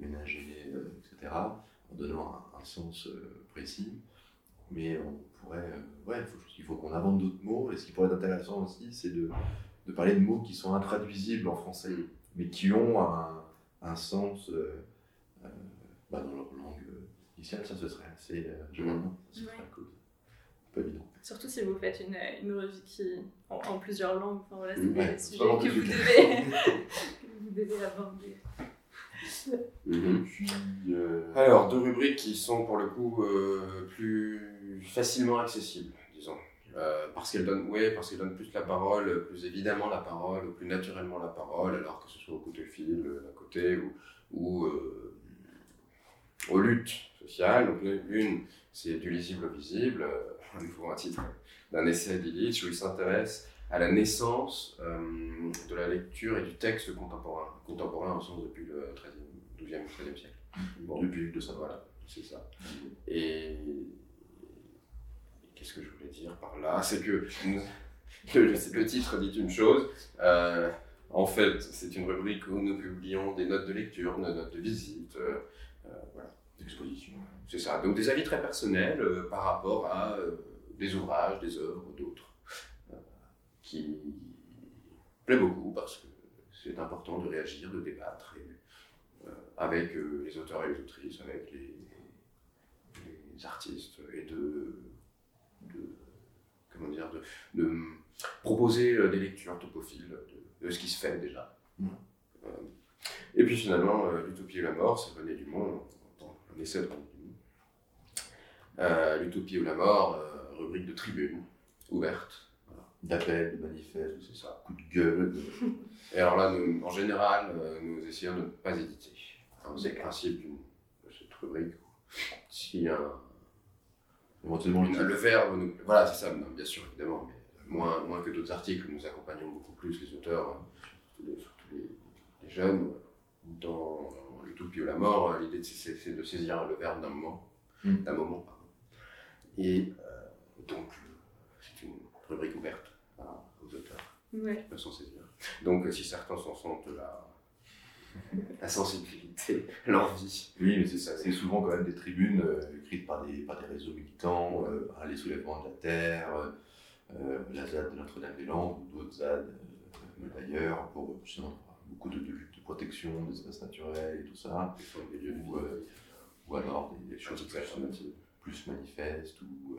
ménager, etc en donnant un, sens euh, précis. Mais on pourrait, euh, ouais, il faut, qu'on invente d'autres mots. Et ce qui pourrait être intéressant aussi, c'est de, de, parler de mots qui sont intraduisibles en français, mais qui ont un, un sens euh, bah, dans leur langue initiale. Ça, ce serait assez joli. Ce serait cool. Pas évident. Surtout si vous faites une, une revue qui, en, plusieurs langues, enfin, voilà, c'est des sujets que vous, devez, que vous devez aborder. Euh, Alors, deux rubriques qui sont pour le coup euh, plus facilement accessibles, disons. Euh, parce qu'elles donnent, ouais, parce qu'elles donnent plus la parole, plus évidemment la parole, plus naturellement la parole, alors que ce soit au coup de fil d'un côté ou, ou aux luttes sociales. Donc, l'une, c'est du lisible au visible, un nouveau un titre d'un essai d'Illich où il s'intéresse à la naissance de la lecture et du texte contemporain, contemporain au sens depuis le 13e, 12e, 13e siècle. Bon, depuis. Voilà, c'est ça. Et qu'est-ce que je voulais dire par là? C'est que le, titre dit une chose. Euh, en fait, c'est une rubrique où nous publions des notes de lecture, des notes de visite, euh, euh, voilà, d'exposition. C'est ça. Donc des avis très personnels par rapport à des ouvrages, des œuvres, d'autres, qui plaît beaucoup parce que c'est important de réagir, de débattre avec les auteurs et les autrices, avec les, les artistes et de, de comment dire, de, de proposer euh, des lectures topophiles de, ce qui se fait déjà. Mm. Euh, et puis finalement, euh, L'Utopie et la mort, c'est René Dumont, un essai de René Dumont. L'Utopie ou la mort, rubrique de tribune, ouverte. D'appel, de manifeste, c'est ça, coup de gueule. Et alors là, nous, en général, nous essayons de ne pas éditer. c'est le principe de cette rubrique. Si un, éventuellement le verbe, nous... voilà, c'est ça, bien sûr, évidemment, mais moins, moins que d'autres articles, nous accompagnons beaucoup plus les auteurs, hein, surtout les, jeunes, dans l'utopie ou la mort. L'idée, c'est de saisir le verbe d'un moment, mm. d'un moment, pardon. Et euh, donc, c'est une rubrique ouverte aux auteurs ouais. qui s'en saisir. Donc, si certains s'en sentent la, la sensibilité, l'envie. Oui, mais c'est ça. C'est souvent quand même des tribunes euh, écrites par des, par des réseaux militants, euh, les soulèvements de la terre, euh, la ZAD de Notre-Dame-des-Landes ou d'autres ZAD euh, d'ailleurs pour beaucoup de, lutte de protection des espaces naturels et tout ça, des lieux de vie, euh, ou alors des, choses plus, plus manifestes ou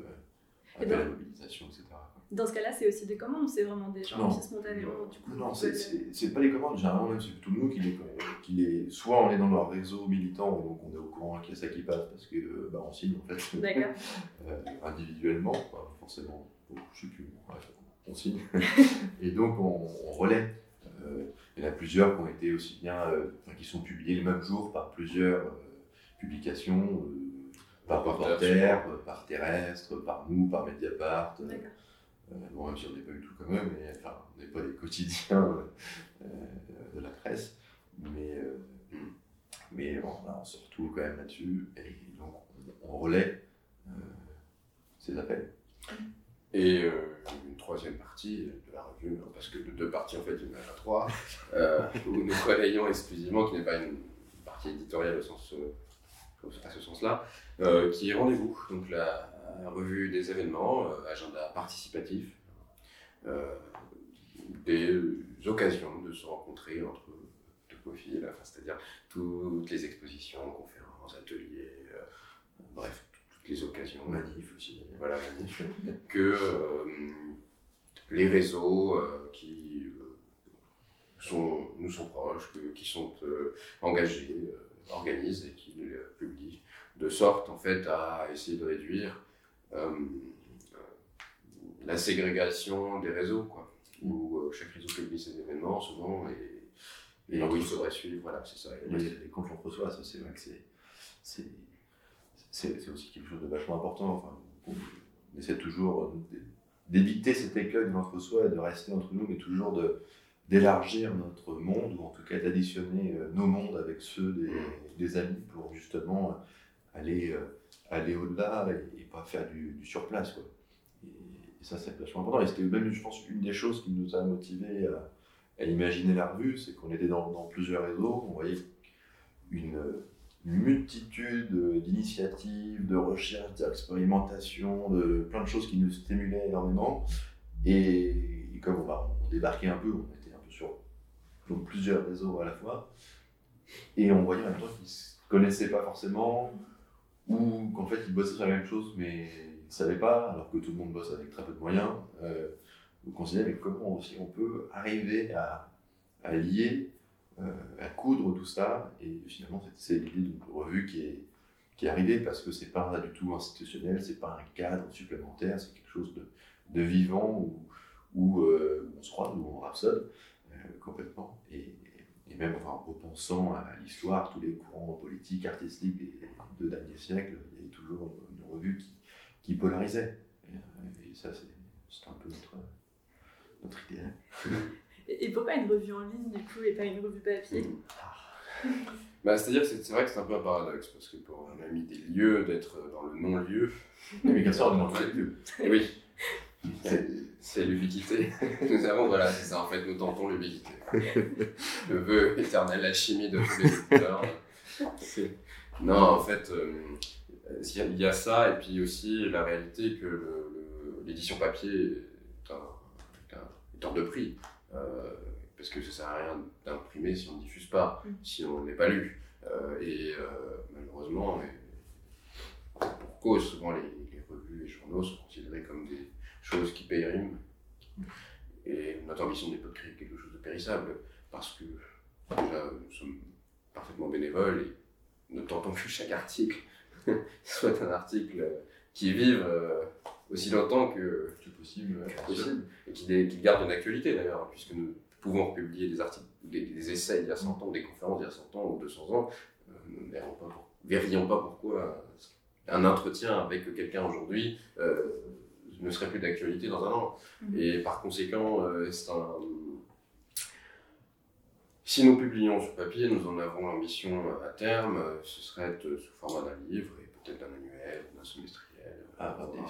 à la mobilisation, etc. Dans ce cas-là, c'est aussi des commandes, c'est vraiment des gens qui spontanément du coup. Non, c'est pas des commandes, généralement même c'est plutôt nous qui les, qui les, soit on est dans leur réseau militant, donc on est au courant qu'il y a ça qui passe parce que bah, on signe en fait. D'accord. individuellement, forcément je sais plus, on signe. et donc on, relaie. Euh, il y en a plusieurs qui ont été aussi bien, euh, qui sont publiés le même jour par plusieurs euh, publications, par reporter, par terrestre, par nous, par Mediapart. bon, même si on n'est pas du tout comme eux, mais enfin, on n'est pas les quotidiens de la presse. Mais, mais bon, on se retrouve quand même là-dessus. Et donc on, relaie ces appels. Et euh, une troisième partie de la revue, parce que de deux parties en fait, il y en a trois, euh, où nous relayons exclusivement, qui n'est pas une partie éditoriale au sens, euh, à ce sens-là, euh, qui est Rendez-vous, donc la, revue des événements, agenda participatif, des occasions de se rencontrer entre topophiles, enfin, c'est-à-dire toutes les expositions, conférences, ateliers, bref, les occasions, manifs aussi, voilà, que euh, les réseaux euh, qui euh, sont, nous sont proches, qui sont engagés, organisent et qui publient, de sorte en fait à essayer de réduire la ségrégation des réseaux, quoi, où chaque réseau publie ses événements souvent et, et où il faudrait suivre, voilà, c'est ça. Et les reçoit, ça c'est vrai que c'est c'est aussi quelque chose de vachement important. Enfin, on essaie toujours d'éviter cet écueil de l'entre-soi et de rester entre nous, mais toujours d'élargir notre monde, ou en tout cas d'additionner euh, nos mondes avec ceux des, amis pour justement aller, euh, aller au-delà et, pas faire du, surplace. Quoi. Et, ça, c'est vachement important. Et c'était même, je pense, une des choses qui nous a motivés à, imaginer la revue, c'est qu'on était dans, dans, plusieurs réseaux, on voyait une multitude d'initiatives, de recherches, d'expérimentations, de plein de choses qui nous stimulaient énormément. Et, comme on, bah, on, débarquait un peu, on était un peu sur, plusieurs réseaux à la fois, et on voyait en même temps qu'ils ne se connaissaient pas forcément, ou qu'en fait ils bossaient sur la même chose, mais ils ne savaient pas, alors que tout le monde bosse avec très peu de moyens. Euh, se disait, mais comment aussi on peut arriver à, lier euh, à coudre tout ça. Et finalement, c'est l'idée d'une revue qui est, qui est arrivée parce que c'est pas du tout institutionnel, c'est pas un cadre supplémentaire, c'est quelque chose de, vivant où, où, euh, on se croit, où on rhapsode euh, complètement. Et, même en repensant à l'histoire, tous les courants politiques, artistiques des deux derniers siècles, il y avait toujours une revue qui, qui polarisait. Et, ça, c'est un peu notre, notre idéal. Et, pourquoi une revue en ligne du coup et pas une revue papier Bah, C'est-à-dire c'est c'est vrai que c'est un peu un paradoxe, parce que pour on a mis des lieux d'être dans le non-lieu. Mais bien sûr, on demande pas de. Et oui, c'est l'ubiquité. Nous avons, voilà, c'est ça en fait, nous tentons l'ubiquité. Le vœu éternel, la chimie de tous les éditeurs. C'est- Non, en fait, euh, il y a- il y a ça, et puis aussi la réalité que l'édition papier est, un, est un- est de prix. Euh, parce que ça sert à rien d'imprimer si on ne diffuse pas, Mm. si on n'est pas lu. Euh, et euh, malheureusement, pour cause, souvent les, les revues et les journaux sont considérés comme des choses qui périment. Et notre ambition n'est pas de créer quelque chose de périssable, parce que déjà nous sommes parfaitement bénévoles et ne tentons que chaque article soit un article qui vive aussi longtemps que possible. ouais. possible et qui, dé- qui garde une actualité d'ailleurs, puisque nous pouvons republier des articles, des, des essais d'il y a 100 ans, des conférences d'il y a 100 ans ou 200 ans, euh, nous ne verrons pas, pour- verrions pas pourquoi un entretien avec quelqu'un aujourd'hui euh, ne serait plus d'actualité dans un an. Mhm. Et par conséquent, euh, c'est un... Si nous publions sur papier, nous en avons l'ambition à terme, ce serait sous format d'un livre et peut-être d'un annuel, d'un semestriel.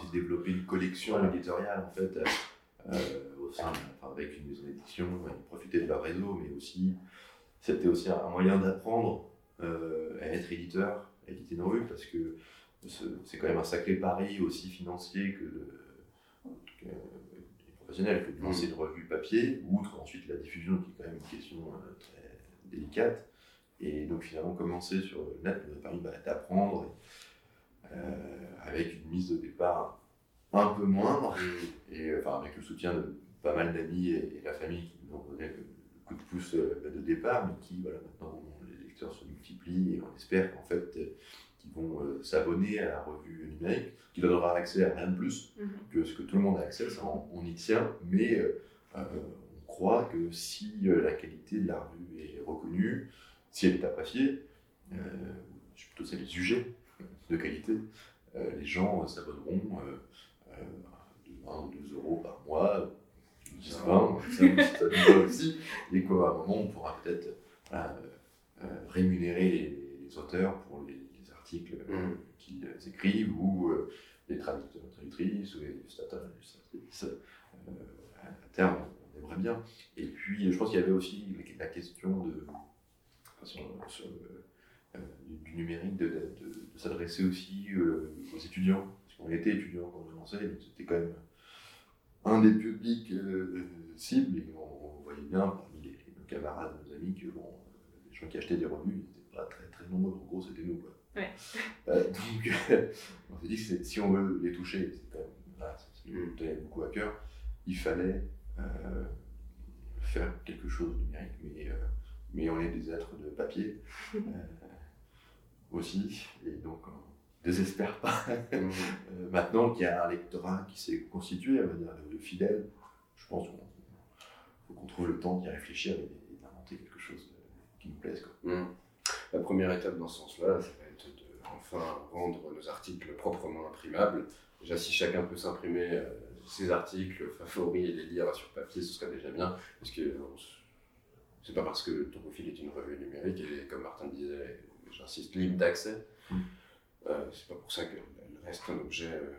De développer une collection éditoriale en fait euh, euh, au sein, enfin, avec une maison d'édition, et profiter de leur réseau, mais aussi c'était aussi un moyen d'apprendre euh, à être éditeur, à éditer nos revues, parce que ce- c'est quand même un sacré pari aussi financier que, que des professionnels que de lancer une revue papier, outre ensuite la diffusion qui est quand même une question euh, très délicate. Et donc finalement commencer sur le net nous a permis bah, d'apprendre avec une mise de départ un peu moindre, et, et, enfin avec le soutien de pas mal d'amis et, et la famille qui nous ont donné le, le coup de pouce euh, de départ, mais qui, voilà, maintenant, les lecteurs se multiplient et on espère qu'en fait, euh, qu'ils vont euh, s'abonner à la revue numérique, qui donnera accès à rien de plus Mhm. que ce que tout le monde a accès, ça on, on y tient, mais euh, euh, on croit que si euh, la qualité de la revue est reconnue, si elle est appréciée, euh, plutôt celle des sujets de qualité, euh, les gens euh, s'abonneront euh, euh, de 1 ou 2 euros par mois, 10, 20, ça, nous va aussi, et qu'à un moment on pourra peut-être voilà, euh, euh, rémunérer les, les auteurs pour les, les articles euh, Mhm. qu'ils écrivent ou euh, les traducteurs, traductrices ou les illustateurs, illustratrices. Euh, à terme, on aimerait bien. Et puis, je pense qu'il y avait aussi la question de, enfin, sur, sur euh, du, numérique, de, de- de- de s'adresser aussi euh, aux étudiants. Parce qu'on était étudiants quand on commençait, donc c'était quand même un des publics euh, cibles, et on, on voyait bien parmi les, nos camarades, nos amis, que bon, euh, les gens qui achetaient des revues n'étaient pas très très nombreux. En gros, c'était nous. Quoi. Ouais. Euh, donc, euh, on s'est dit que si on veut les toucher, c'est quand même, voilà, nous tenait beaucoup à cœur, il fallait euh, faire quelque chose de numérique, mais, euh, mais on est des êtres de papier euh, aussi, et donc on désespère pas. Euh, maintenant qu'il y a un lectorat qui s'est constitué, on va dire, de, fidèles, je pense qu'il faut qu'on trouve le temps d'y réfléchir et, d'inventer quelque chose qui nous plaise. Quoi. Mm. La première étape dans ce sens-là, ça va être de enfin rendre nos articles proprement imprimables. Déjà, si chacun peut s'imprimer euh, ses articles favoris et les lire sur papier, ce serait déjà bien. Parce que euh, c'est pas parce que Topophile est une revue numérique, et comme Martin disait, j'insiste, libre d'accès. Mm. Euh, c'est pas pour ça qu'elle elle reste un objet euh,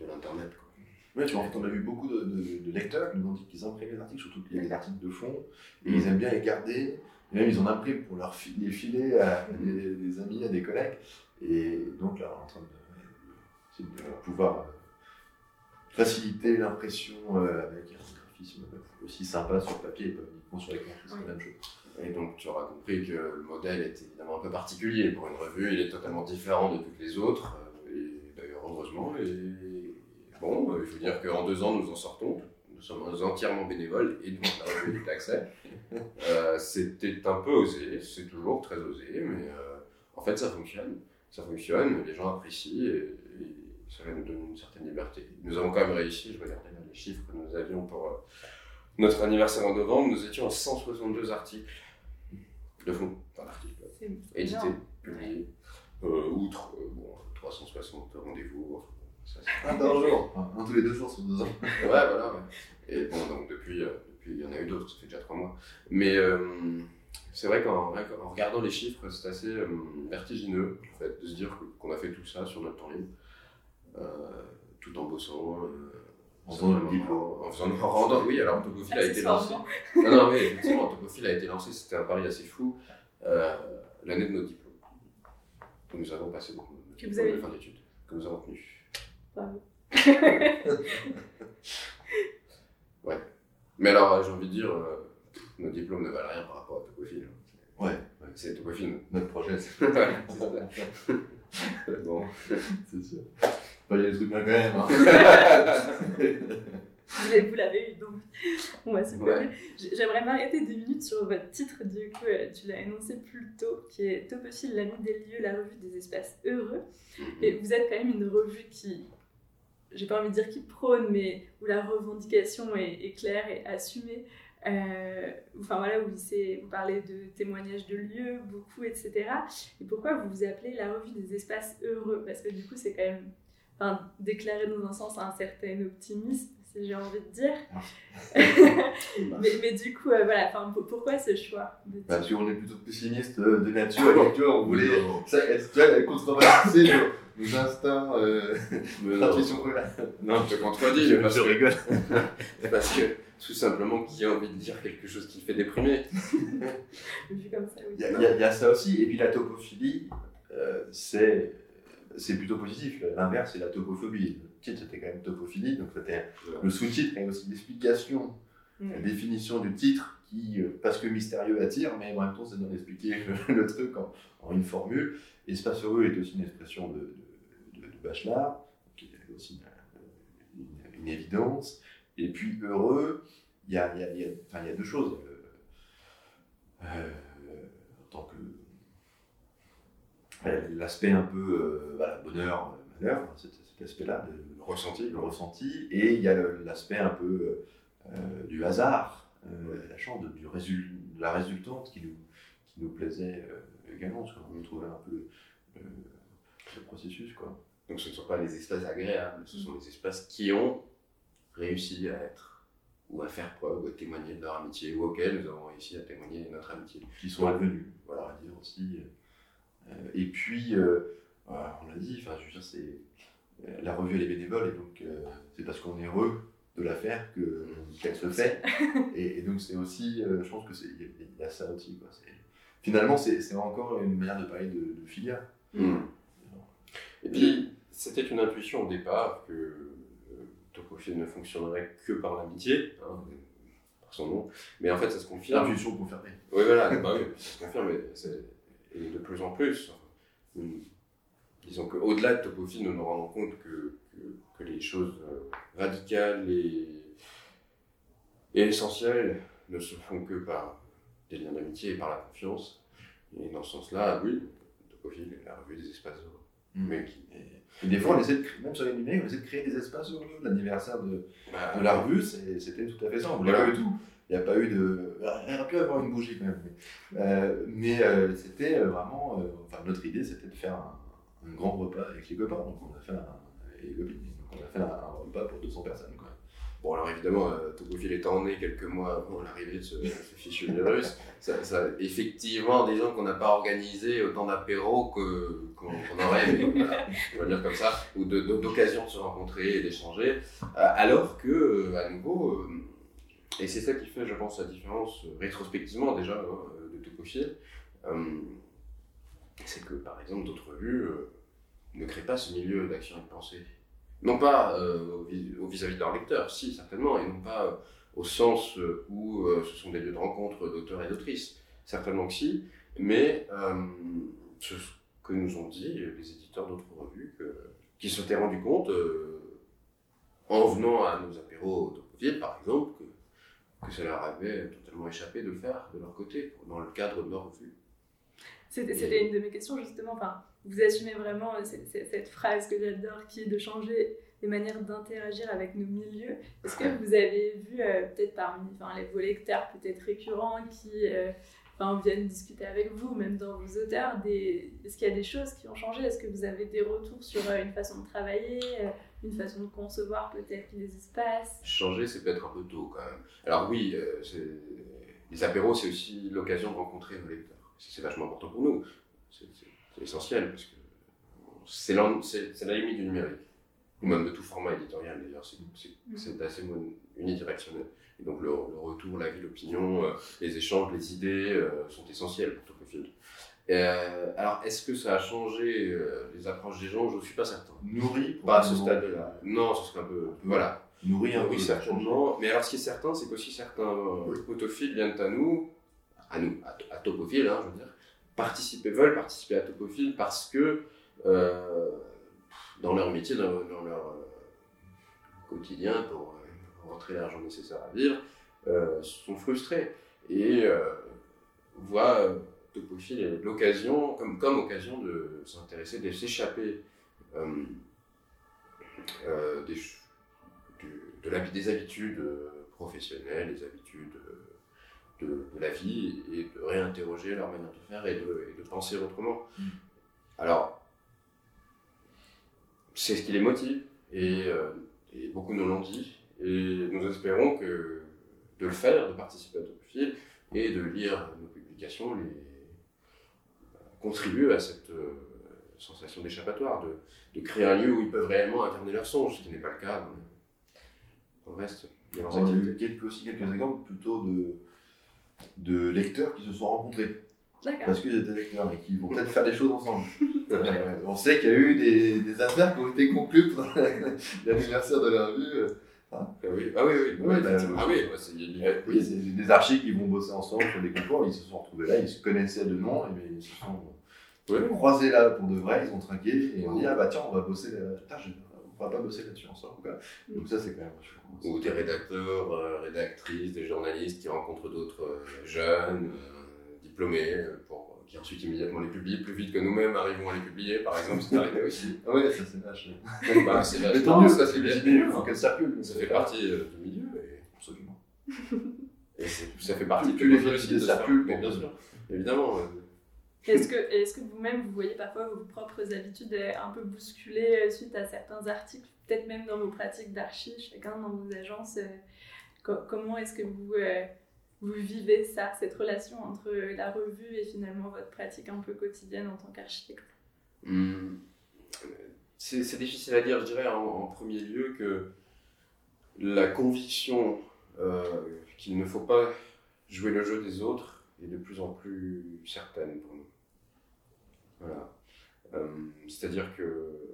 de l'Internet. quoi. Ouais, tu vois, en fait, on a vu beaucoup de, de- de lecteurs qui nous ont dit qu'ils imprimaient les articles, surtout qu'il y a des articles de fond, et ils aiment bien les garder. Et même ils en impriment pour leur fi- les filer à des, des amis, à des collègues. Et donc là, on est en train de, pouvoir euh, faciliter l'impression euh, avec un graphisme aussi sympa sur papier et pas uniquement sur l'écran. C'est Oui. la même chose. Et donc tu auras compris que le modèle est évidemment un peu particulier. Pour une revue, il est totalement différent de toutes les autres, et d'ailleurs heureusement, et bon, euh, il faut dire qu'en deux ans nous en sortons, nous sommes entièrement bénévoles et la revue est accès. Euh, C'était un peu osé, c'est toujours très osé, mais euh, en fait ça fonctionne, ça fonctionne, les gens apprécient et, ça nous donne une certaine liberté. Nous avons quand même réussi, je regardais les chiffres que nous avions pour euh, notre anniversaire en novembre, nous étions à 162 articles de fond, C'est édités, énorme. publiés, Euh, outre euh, bon, 360 rendez-vous, enfin, Ça, Un par jour, enfin, un tous les deux jours sur deux ans. Ouais, voilà. ouais. Et bon, donc depuis, euh, depuis, il y en a eu d'autres, ça fait déjà trois mois. Mais euh, c'est vrai qu'en en regardant les chiffres, c'est assez euh, vertigineux, en fait, de se dire que- qu'on a fait tout ça sur notre temps libre, euh, tout en bossant. En faisant notre en- diplôme. En faisant en rendant, oui, alors Topophile a été lancé. Non, non, mais effectivement, Topophile a été lancé, c'était un pari assez fou, euh, l'année de nos diplômes. Donc nous avons passé beaucoup de Que vous avez de fin d'études, que nous avons tenus. Bravo. Mais alors, euh, j'ai envie de dire, euh, nos diplômes ne valent rien par rapport à Topophile. Ouais, C'est Topophile. notre projet, c'est Ouais, c'est ça. Bon. c'est sûr. Enfin, il y a des trucs bien quand même. Hein. Vous l'avez- eu donc. On va super. Ouais. J- J'aimerais m'arrêter deux minutes sur votre titre, du coup, euh, tu l'as énoncé plus tôt, qui est Topophile, l'ami des lieux, la revue des espaces heureux. Et vous êtes quand même une revue qui, j'ai pas envie de dire qui prône, mais où la revendication est, est claire et assumée. Euh, enfin voilà, vous parlez de témoignages de lieux, beaucoup, etc. Et pourquoi vous vous appelez la revue des espaces heureux? Parce que du coup, c'est quand même enfin, déclaré dans un sens un certain optimisme, si j'ai envie de dire. mais, mais du coup, euh, voilà, enfin, pour- pourquoi ce choix Bah, Parce qu'on est plutôt pessimiste euh, de nature, et vois, on voulait ça, contrebalancer nos, nos instincts, euh, Mais non, je te contredis, Je, que, rigole. parce que tout simplement, qui a envie de dire quelque chose qui le fait déprimer oui. Il y, a- y y ça aussi, et puis la topophilie, euh, c'est c'est plutôt positif. L'inverse, c'est la topophobie. Le titre, c'était quand même topophilie, donc c'était le sous-titre et aussi l'explication, Mm. la définition du titre qui, euh, parce que mystérieux, attire, mais en même temps, c'est d'expliquer le, le truc en, en une formule. Espace heureux est aussi une expression de, de, de, de Bachelard, qui est aussi une, une- une évidence. Et puis heureux, il y a, y a- y a- enfin, y a deux choses. Euh, euh, en tant que euh, l'aspect un peu voilà, bonheur, malheur, cet, cet aspect-là, Le ressenti. le ressenti, et il y a l'aspect un peu du hasard, la chance de, du résul- de la résultante qui nous, qui nous plaisait également, parce qu'on retrouvait un peu le, le processus. Quoi. Donc ce ne sont pas les espaces agréables, ce sont les espaces qui ont réussi à être, ou à faire preuve, ou à témoigner de leur amitié, ou auxquels nous avons réussi à témoigner de notre amitié. qui sont advenus, voilà, va dire aussi. Euh, et puis, euh, voilà, on l'a dit, enfin, je veux dire, c'est euh, la revue elle est bénévole et donc euh, c'est parce qu'on est heureux de la faire que qu'elle se fait. Et, et donc c'est aussi, euh, je pense que c'est il y, a- il y a ça aussi. Quoi. C'est- Finalement, c'est c'est encore une manière de parler de, de filière. Et puis, c'était une intuition au départ que Topophile ne fonctionnerait que par l'amitié, hein, par son nom, mais en fait ça se confirme. L'intuition confirmée. Oui, voilà, bah oui, ça se confirme, et, de plus en plus. Hum, Disons qu'au-delà de Topophile, nous nous rendons compte que, que, que les choses euh, radicales et, et essentielles ne se font que par des liens d'amitié et par la confiance. Et dans ce sens-là, oui, Topophile est la revue des espaces heureux. Mais qui, Et des fois, on essaie de, même sur les numériques, on essaie de créer des espaces heureux. L'anniversaire de, bah, de la revue, c'était tout à fait ça. On voulait pas eu tout. Il n'y a pas eu de. Il aurait pu avoir une bougie quand même. Mais, euh, mais, euh, c'était euh, vraiment. euh, enfin, notre idée, c'était de faire un, un grand repas avec les copains. Donc, on a fait un, les copines. Donc, on a fait un, un repas pour 200 personnes. Quoi. Bon, alors évidemment, euh, Topophile étant né quelques mois avant l'arrivée de ce, ce fichu virus, ça, effectivement, disons qu'on n'a pas organisé autant d'apéros qu'on qu'on aurait on va dire comme ça, ou de- de- d'occasions de, se rencontrer et d'échanger, euh, alors que, euh, à nouveau, euh, et c'est ça qui fait, je pense, la différence rétrospectivement déjà hein, de euh, c'est que, par exemple, d'autres revues ne créent pas ce milieu d'action et de pensée. Non pas euh, vis-à-vis de leurs lecteurs, si, certainement, et non pas euh, au sens euh, où euh, ce sont des lieux de rencontre d'auteurs et d'autrices. Certainement que si, mais ce que nous ont dit les éditeurs d'autres revues, qui s'étaient rendus compte, en venant à nos apéros Topophile, par exemple, que, que ça leur avait totalement échappé de le faire de leur côté, dans le cadre de leur revue. C'était c'était une de mes questions justement. Enfin, vous assumez vraiment euh, cette, phrase que j'adore qui est de changer les manières d'interagir avec nos milieux. Est-ce que vous avez vu euh, peut-être parmi les, vos lecteurs peut-être récurrents qui euh, viennent discuter avec vous, même dans vos auteurs, des... est-ce qu'il y a des choses qui ont changé? Est-ce que vous avez des retours sur une façon de travailler une façon de concevoir peut-être les espaces? Changer, c'est peut-être un peu tôt quand même. Alors oui, les apéros, c'est aussi l'occasion de rencontrer nos lecteurs. C'est vachement important pour nous. C'est essentiel parce que c'est la limite du numérique, ou même de tout format éditorial d'ailleurs. C'est mm. assez unidirectionnel. Et donc le, retour, la vie, l'opinion, euh, les échanges, les idées euh, sont essentiels pour Topophile. Euh, alors, est-ce que ça a changé les approches des gens? Je ne suis pas certain. Nourri Pas à ce stade-là. Non, ce serait un peu. Voilà. Nourri un oui, certainement. Mais alors, ce qui est certain, c'est qu'aussi certains autophiles viennent à nous, à nous, à, Topophile, hein, je veux dire, participer, veulent participer à Topophile parce que dans leur métier, dans, leur quotidien, pour rentrer l'argent nécessaire à vivre, euh, sont frustrés et euh, voient euh, Topophile l'occasion, comme, comme occasion de s'intéresser, de s'échapper euh, des, de, la, des habitudes professionnelles, des habitudes de, la vie et de réinterroger leur manière de faire et de, de penser autrement. Mm. Alors, c'est ce qui les motive et, et beaucoup nous l'ont dit. Et nous espérons que de le faire, de participer à Topophile et de lire nos publications les, contribue à cette euh, sensation d'échappatoire, de, de, créer un lieu où ils peuvent réellement incarner leur songe, ce qui n'est pas le cas dans, le reste leurs. Il y a aussi quelques exemples plutôt de, de lecteurs qui se sont rencontrés. Parce qu'ils étaient lecteurs et qui vont peut-être faire des choses ensemble. On sait qu'il y a eu des, des affaires qui ont été conclues pendant l'anniversaire de la revue. Ah oui, ah oui, oui. bah, ah oui, oui c'est des archives qui vont bosser ensemble sur des concours, ils se sont retrouvés là, ils se connaissaient de nom, et ils se sont croisés là pour de vrai, ils ont trinqué, et on dit, ah bah tiens, on va bosser là. Putain, on va pas bosser là-dessus ensemble. Donc ça, c'est quand même Ou des rédacteurs, euh, rédactrices, des journalistes qui rencontrent d'autres euh, jeunes, euh, diplômés, pour qui ensuite immédiatement les publient plus vite que nous-mêmes arrivons à les publier, par exemple, c'est arrivé aussi. Ah ouais, ça c'est vache. bah, c'est vache. Mais tant mieux, ça c'est bien. Il faut qu'elle circule. Ça fait partie euh, du milieu. Et... Absolument. Et ça fait partie plus, les filles circulent, bien sûr. Évidemment. Est-ce que, est que vous-même, vous voyez parfois vos propres habitudes un peu bousculées euh, suite à certains articles, peut-être même dans vos pratiques d'archi, chacun dans vos agences euh, Comment est-ce que vous vous vivez ça, cette relation entre la revue et finalement votre pratique un peu quotidienne en tant qu'architecte? Hmm. C'est difficile à dire, je dirais en, premier lieu que la conviction euh, qu'il ne faut pas jouer le jeu des autres est de plus en plus certaine pour nous. Voilà. Euh, c'est-à-dire que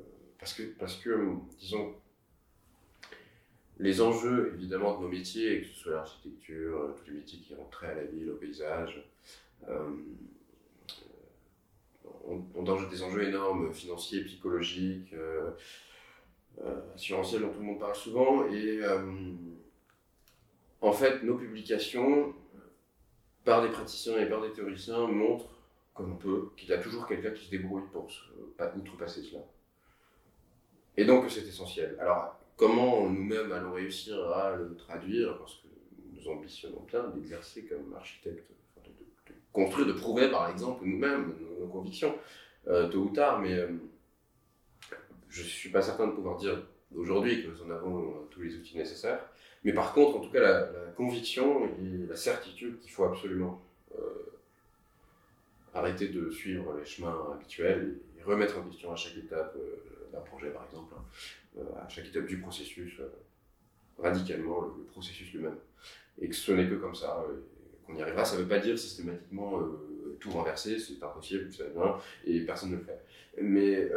parce que, parce que, disons, les enjeux, évidemment, de nos métiers, que ce soit l'architecture, euh, tous les métiers qui ont trait à la ville, au paysage, euh, ont, des enjeux énormes, financiers, psychologiques, euh, dont tout le monde parle souvent. Et en fait, nos publications, par des praticiens et par des théoriciens, montrent, comme peut, qu'il y a toujours quelqu'un qui se débrouille pour outrepasser cela. Et donc, c'est essentiel. Alors, comment nous-mêmes allons réussir à le traduire, parce que nous ambitionnons bien d'exercer comme architecte, de, construire, de prouver par exemple nous-mêmes nos, convictions, euh, tôt ou tard, mais euh, je ne suis pas certain de pouvoir dire aujourd'hui que nous en avons euh, tous les outils nécessaires. Mais par contre, en tout cas, la, conviction et la certitude qu'il faut absolument arrêter de suivre les chemins habituels et remettre en question à chaque étape d'un projet, par exemple, hein. Euh, à chaque étape du processus, euh, radicalement le, processus lui-même. Et que ce n'est que comme ça euh, qu'on y arrivera. Ça ne veut pas dire systématiquement tout renverser, c'est impossible, vous savez bien, et personne ne le fait. Mais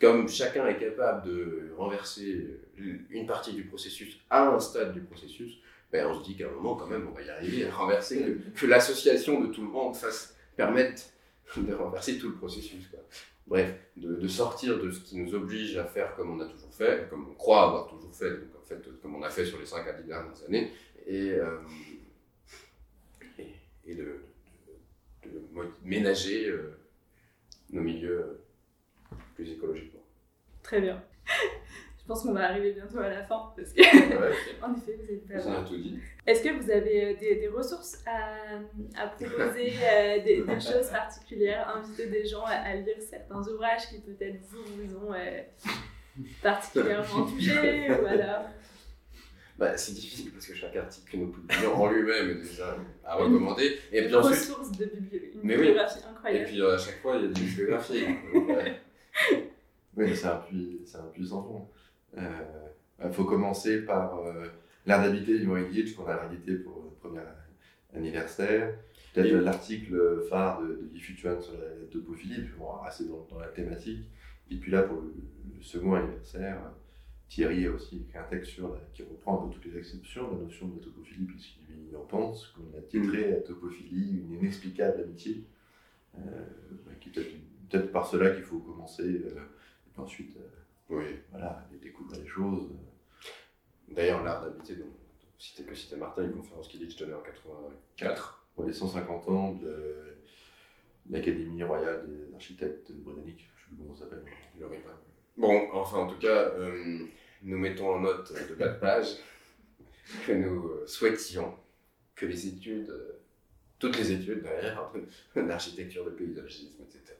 comme chacun est capable de renverser une partie du processus à un stade du processus, ben on se dit qu'à un moment, quand même, on va y arriver à renverser, que, l'association de tout le monde fasse, permette de renverser tout le processus. Quoi bref, de, sortir de ce qui nous oblige à faire comme on a toujours fait, comme on croit avoir toujours fait, donc en fait, comme on a fait sur les 5 à 10 dernières années, et, euh, et, de, ménager euh, nos milieux plus écologiquement. Très bien. Je pense qu'on va arriver bientôt à la fin parce que, en effet, vous êtes pas. tout dit. Est-ce que vous avez euh, des, des ressources à, à proposer, euh, des, des, choses particulières, inviter des gens à, lire certains ouvrages qui peut-être vous, vous ont euh, particulièrement touché ou alors bah, c'est difficile parce que chaque article que nous publions en lui-même est déjà à recommander. Et puis ensuite, ressource de une oui. bibliographie et incroyable. puis euh, à chaque fois, il y a des bibliographies. Donc, ouais. Oui, mais c'est un puits, c'est un puits sans fond. Il faut commencer par euh, l'art d'habiter du Maurice Gitch qu'on a réédité pour le premier anniversaire. Peut-être Et- l'article phare de, de Guy Futuan sur la topophilie, puis bon, assez dans, dans la thématique. Et puis là, pour le, le second anniversaire, Thierry a aussi écrit un texte sur qui reprend un peu toutes les exceptions de la notion de la topophilie, puisqu'il en pense, qu'on a titré la topophilie, une inexplicable amitié. Euh, bah, qui peut-être par cela qu'il faut commencer, euh, et puis ensuite, euh, Oui. voilà, aller découvrir les choses. D'ailleurs, l'art d'habiter, donc, cité que citait Martin, une conférence qu'il tenait en 84. Pour les 150 ans de l'Académie royale des architectes britanniques, je sais plus comment ça s'appelle. Le RIPA. Bon, enfin, en tout cas, euh, nous mettons en note de bas de page que nous euh, souhaitions que les études, euh, toutes les études d'ailleurs, d'architecture, de paysagisme, etc.,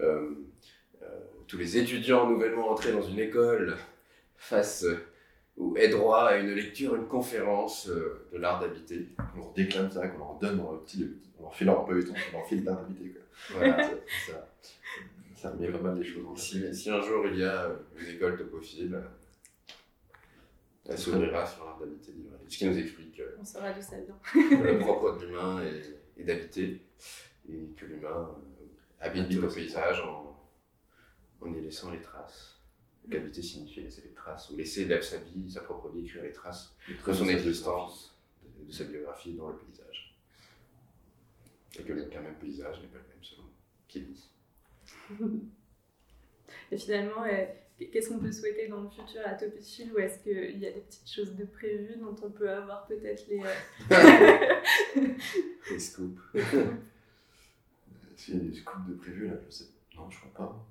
euh, tous les étudiants nouvellement entrés dans une école fassent euh, ou aient droit à une lecture, une conférence euh, de l'art d'habiter. On leur déclame ça, qu'on leur donne leur petit, on leur fait leur emploi du temps, on leur file d'invité. quoi. Voilà. ça, ça, ça met pas mal les choses en place. si, si un jour il y a euh, une école topophile, euh, elle s'ouvrira sur l'art d'habiter. Ce qui nous explique euh, On saura d'où ça vient. le propre de l'humain et, et d'habiter, et que l'humain euh, habite le paysage en, en y laissant les traces. Qu'habiter signifie laisser les traces, ou laisser vivre sa vie, sa propre vie, écrire les traces de son existence, de, de sa biographie dans le paysage. Et que le- qu'un même paysage n'est pas le même selon qui vit. Et finalement, euh, qu'est-ce qu'on peut souhaiter dans le futur à Topophile ou est-ce qu'il y a des petites choses de prévues dont on peut avoir peut-être les. euh, Les scoops. S'il y a des scoops de prévu, là, je sais Non, je crois pas.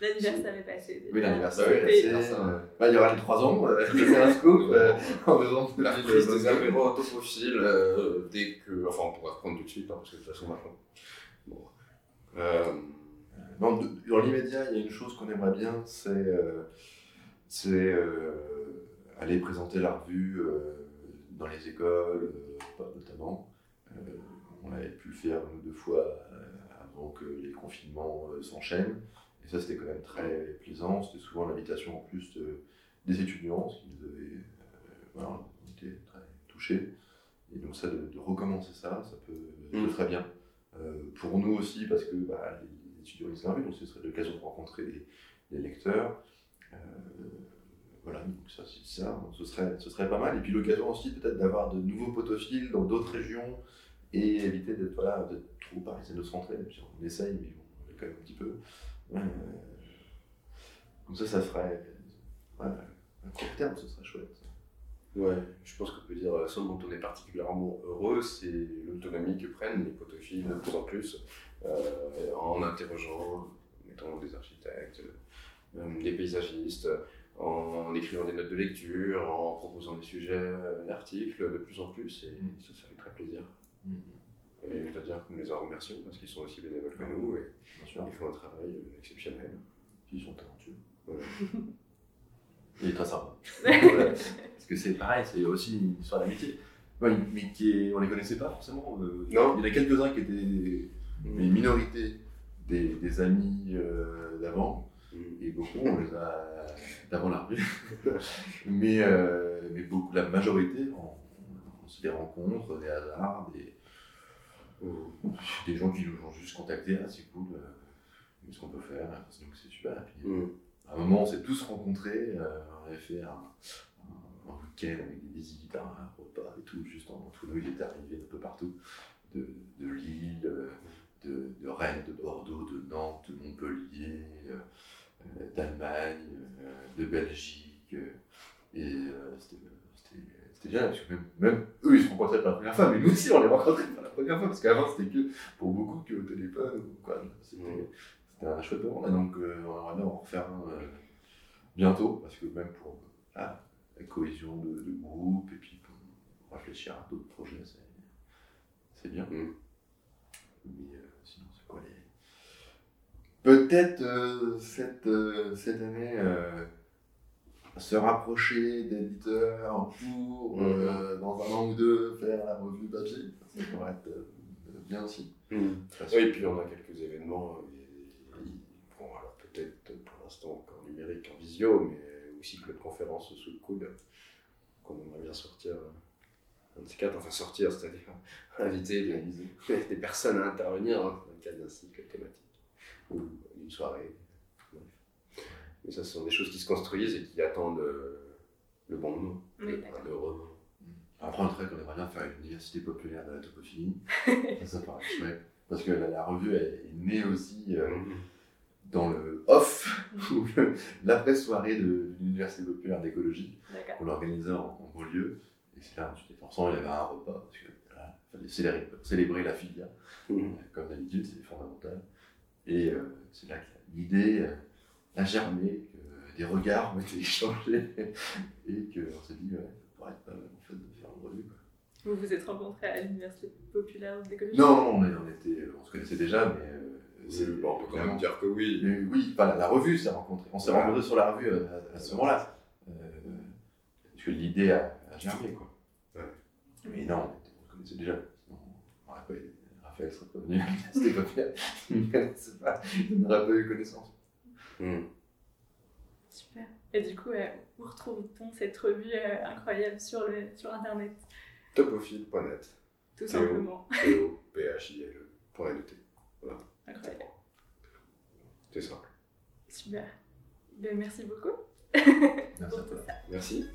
L'anniversaire est passé. Oui, l'anniversaire Bah est passé. bah, il y aura les 3 ans, euh, c'est un scoop euh, en faisant La reprise des apéros topophiles, euh, dès que. Enfin, on pourra reprendre tout de suite, hein, parce que de toute façon, maintenant. Bon. Dans l'immédiat, il y a une chose qu'on aimerait bien, c'est c'est, euh, aller présenter la revue euh, dans les écoles, euh, notamment. Euh, on avait pu le faire une ou deux fois que les confinements euh, s'enchaînent. Et ça, c'était quand même très plaisant. C'était souvent l'invitation en plus de- des étudiants, ce qui nous avait. euh, voilà, on était très touchés. Et donc, ça, de, de recommencer ça, ça peut. Mm. Ce serait bien. Euh, pour nous aussi, parce que bah, les étudiants ils sont donc ce serait l'occasion de rencontrer les, les lecteurs. Euh, voilà, donc ça, ça, ce serait, ce serait pas mal. Et puis l'occasion aussi peut-être d'avoir de nouveaux potophiles dans d'autres régions et éviter d'être voilà, trop parisiano-centré. Et puis on essaye, mais bon, on est quand même un petit peu. Euh, donc ça, ça ferait. Ouais, à court terme, ce serait chouette. Ouais, je pense qu'on peut dire, euh, ce dont on est particulièrement heureux, c'est l'autonomie que prennent les potophiles de plus en plus, euh, en interrogeant, en mettant des architectes, euh, des paysagistes, en écrivant des notes de lecture, en proposant des sujets d'articles de plus en plus, et Mm. ça, ça fait très plaisir. Et je dois dire que nous les en remercions parce qu'ils sont aussi bénévoles que nous et Bien sûr. ils font un travail euh, exceptionnel. Puis ils sont talentueux. Voilà. Il est très sympa. Voilà. Parce que c'est pareil, c'est aussi une histoire d'amitié. Ouais, mais qui est, on les connaissait pas forcément. euh, Non. Il y en a quelques-uns qui étaient mais une minorité des, des amis euh, d'avant. Mm. Et beaucoup, on les a d'avant la revue. mais, euh, mais beaucoup, la majorité, on, se des rencontres, des hasards, des, des gens qui nous ont juste contactés. Ah, c'est cool, euh, qu'est-ce qu'on peut faire Donc c'est super. Et puis, Mm. à un moment, on s'est tous rencontrés. euh, on avait fait un, un- un week-end avec des visites, un repas et tout, juste en entre nous. Il était arrivé d'un peu partout, de, de Lille, euh, de, de Rennes, de Bordeaux, de Nantes, de Montpellier, euh, euh, d'Allemagne, euh, de Belgique. euh, et euh, c'était c'était- génial, parce que même, même eux, ils se rencontraient pour la première fois, mais nous aussi, on les rencontrait pour la première fois, parce qu'avant, c'était que pour beaucoup que au téléphone. ou Quoi. C'était un chouette moment, là, donc euh, on bien en refaire un euh, bientôt, parce que même pour ah, la cohésion de, de groupe, et puis pour réfléchir à d'autres projets, c'est- bien. Mm. Mais euh, sinon, c'est quoi les. Peut-être cette, cette année, se rapprocher d'éditeurs pour, euh, dans un an ou deux, faire la revue papier. Ça pourrait être euh, bien aussi. Oui, et puis on a quelques événements, et- et- bon, alors peut-être pour l'instant encore numérique, en visio, mais aussi que de conférences sous le coude, qu'on aimerait bien sortir. euh, Un de ces quatre, enfin sortir, c'est-à-dire inviter des, des personnes à intervenir hein, dans le cadre d'un cycle thématique ou d'une soirée. Mais ça, ce sont des choses qui se construisent et qui attendent euh, le bon moment, Oui, le, moment. Après, on dirait qu'on aimerait bien faire une université populaire de la topophilie. ça, ça paraît chouette. Parce que la, la revue est, est née aussi euh, dans le off, ou l'après-soirée de l'université populaire d'écologie, D'accord. qu'on organisait en, en banlieue. Et c'est là, ensuite, forcément, il y avait un repas, parce que voilà, il fallait célébrer, célébrer la filière. Mhm. Comme d'habitude, c'est fondamental. Et euh, c'est là que l'idée euh, a germé, que des regards ont été échangés, et qu'on s'est dit, ouais, ça pourrait être pas mal en fait de faire une revue. quoi. Vous vous êtes rencontrés à l'Université populaire d'écologie? Non, non, on, était, on se connaissait déjà, mais. euh, bon, on peut quand même dire que oui. Mais oui, pas la, la revue s'est rencontrée. On s'est Voilà. rencontrés sur la revue euh, à, à ce moment-là. Euh, parce que l'idée a, a germé, quoi. Ouais. Mais non, on, était- on se connaissait déjà. Sinon, on n'aurait pas été- Raphaël serait pas venu. C'était pas fait. Il ne connaissait pas. Il n'aurait pas eu connaissance. Mhm. Super. Et du coup, euh, où retrouve-t-on cette revue euh, incroyable sur, le, sur Internet? Topophile.net. Tout simplement. T-O-P-H-I-L-E.net. Incroyable. C'est simple. Super. Ben, merci beaucoup. Merci à pour tout toi. ça. Merci.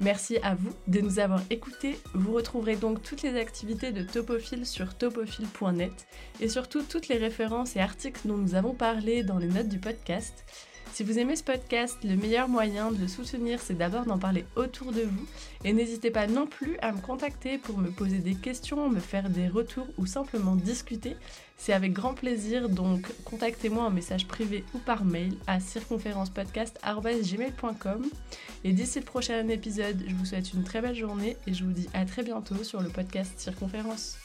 Merci à vous de nous avoir écoutés. Vous retrouverez donc toutes les activités de Topophile sur topophile.net et surtout toutes les références et articles dont nous avons parlé dans les notes du podcast. Si vous aimez ce podcast, le meilleur moyen de le soutenir, c'est d'abord d'en parler autour de vous. Et n'hésitez pas non plus à me contacter pour me poser des questions, me faire des retours ou simplement discuter. C'est avec grand plaisir, donc contactez-moi en message privé ou par mail à circonférencepodcast.gmail.com. Et d'ici le prochain épisode, je vous souhaite une très belle journée et je vous dis à très bientôt sur le podcast Circonférence.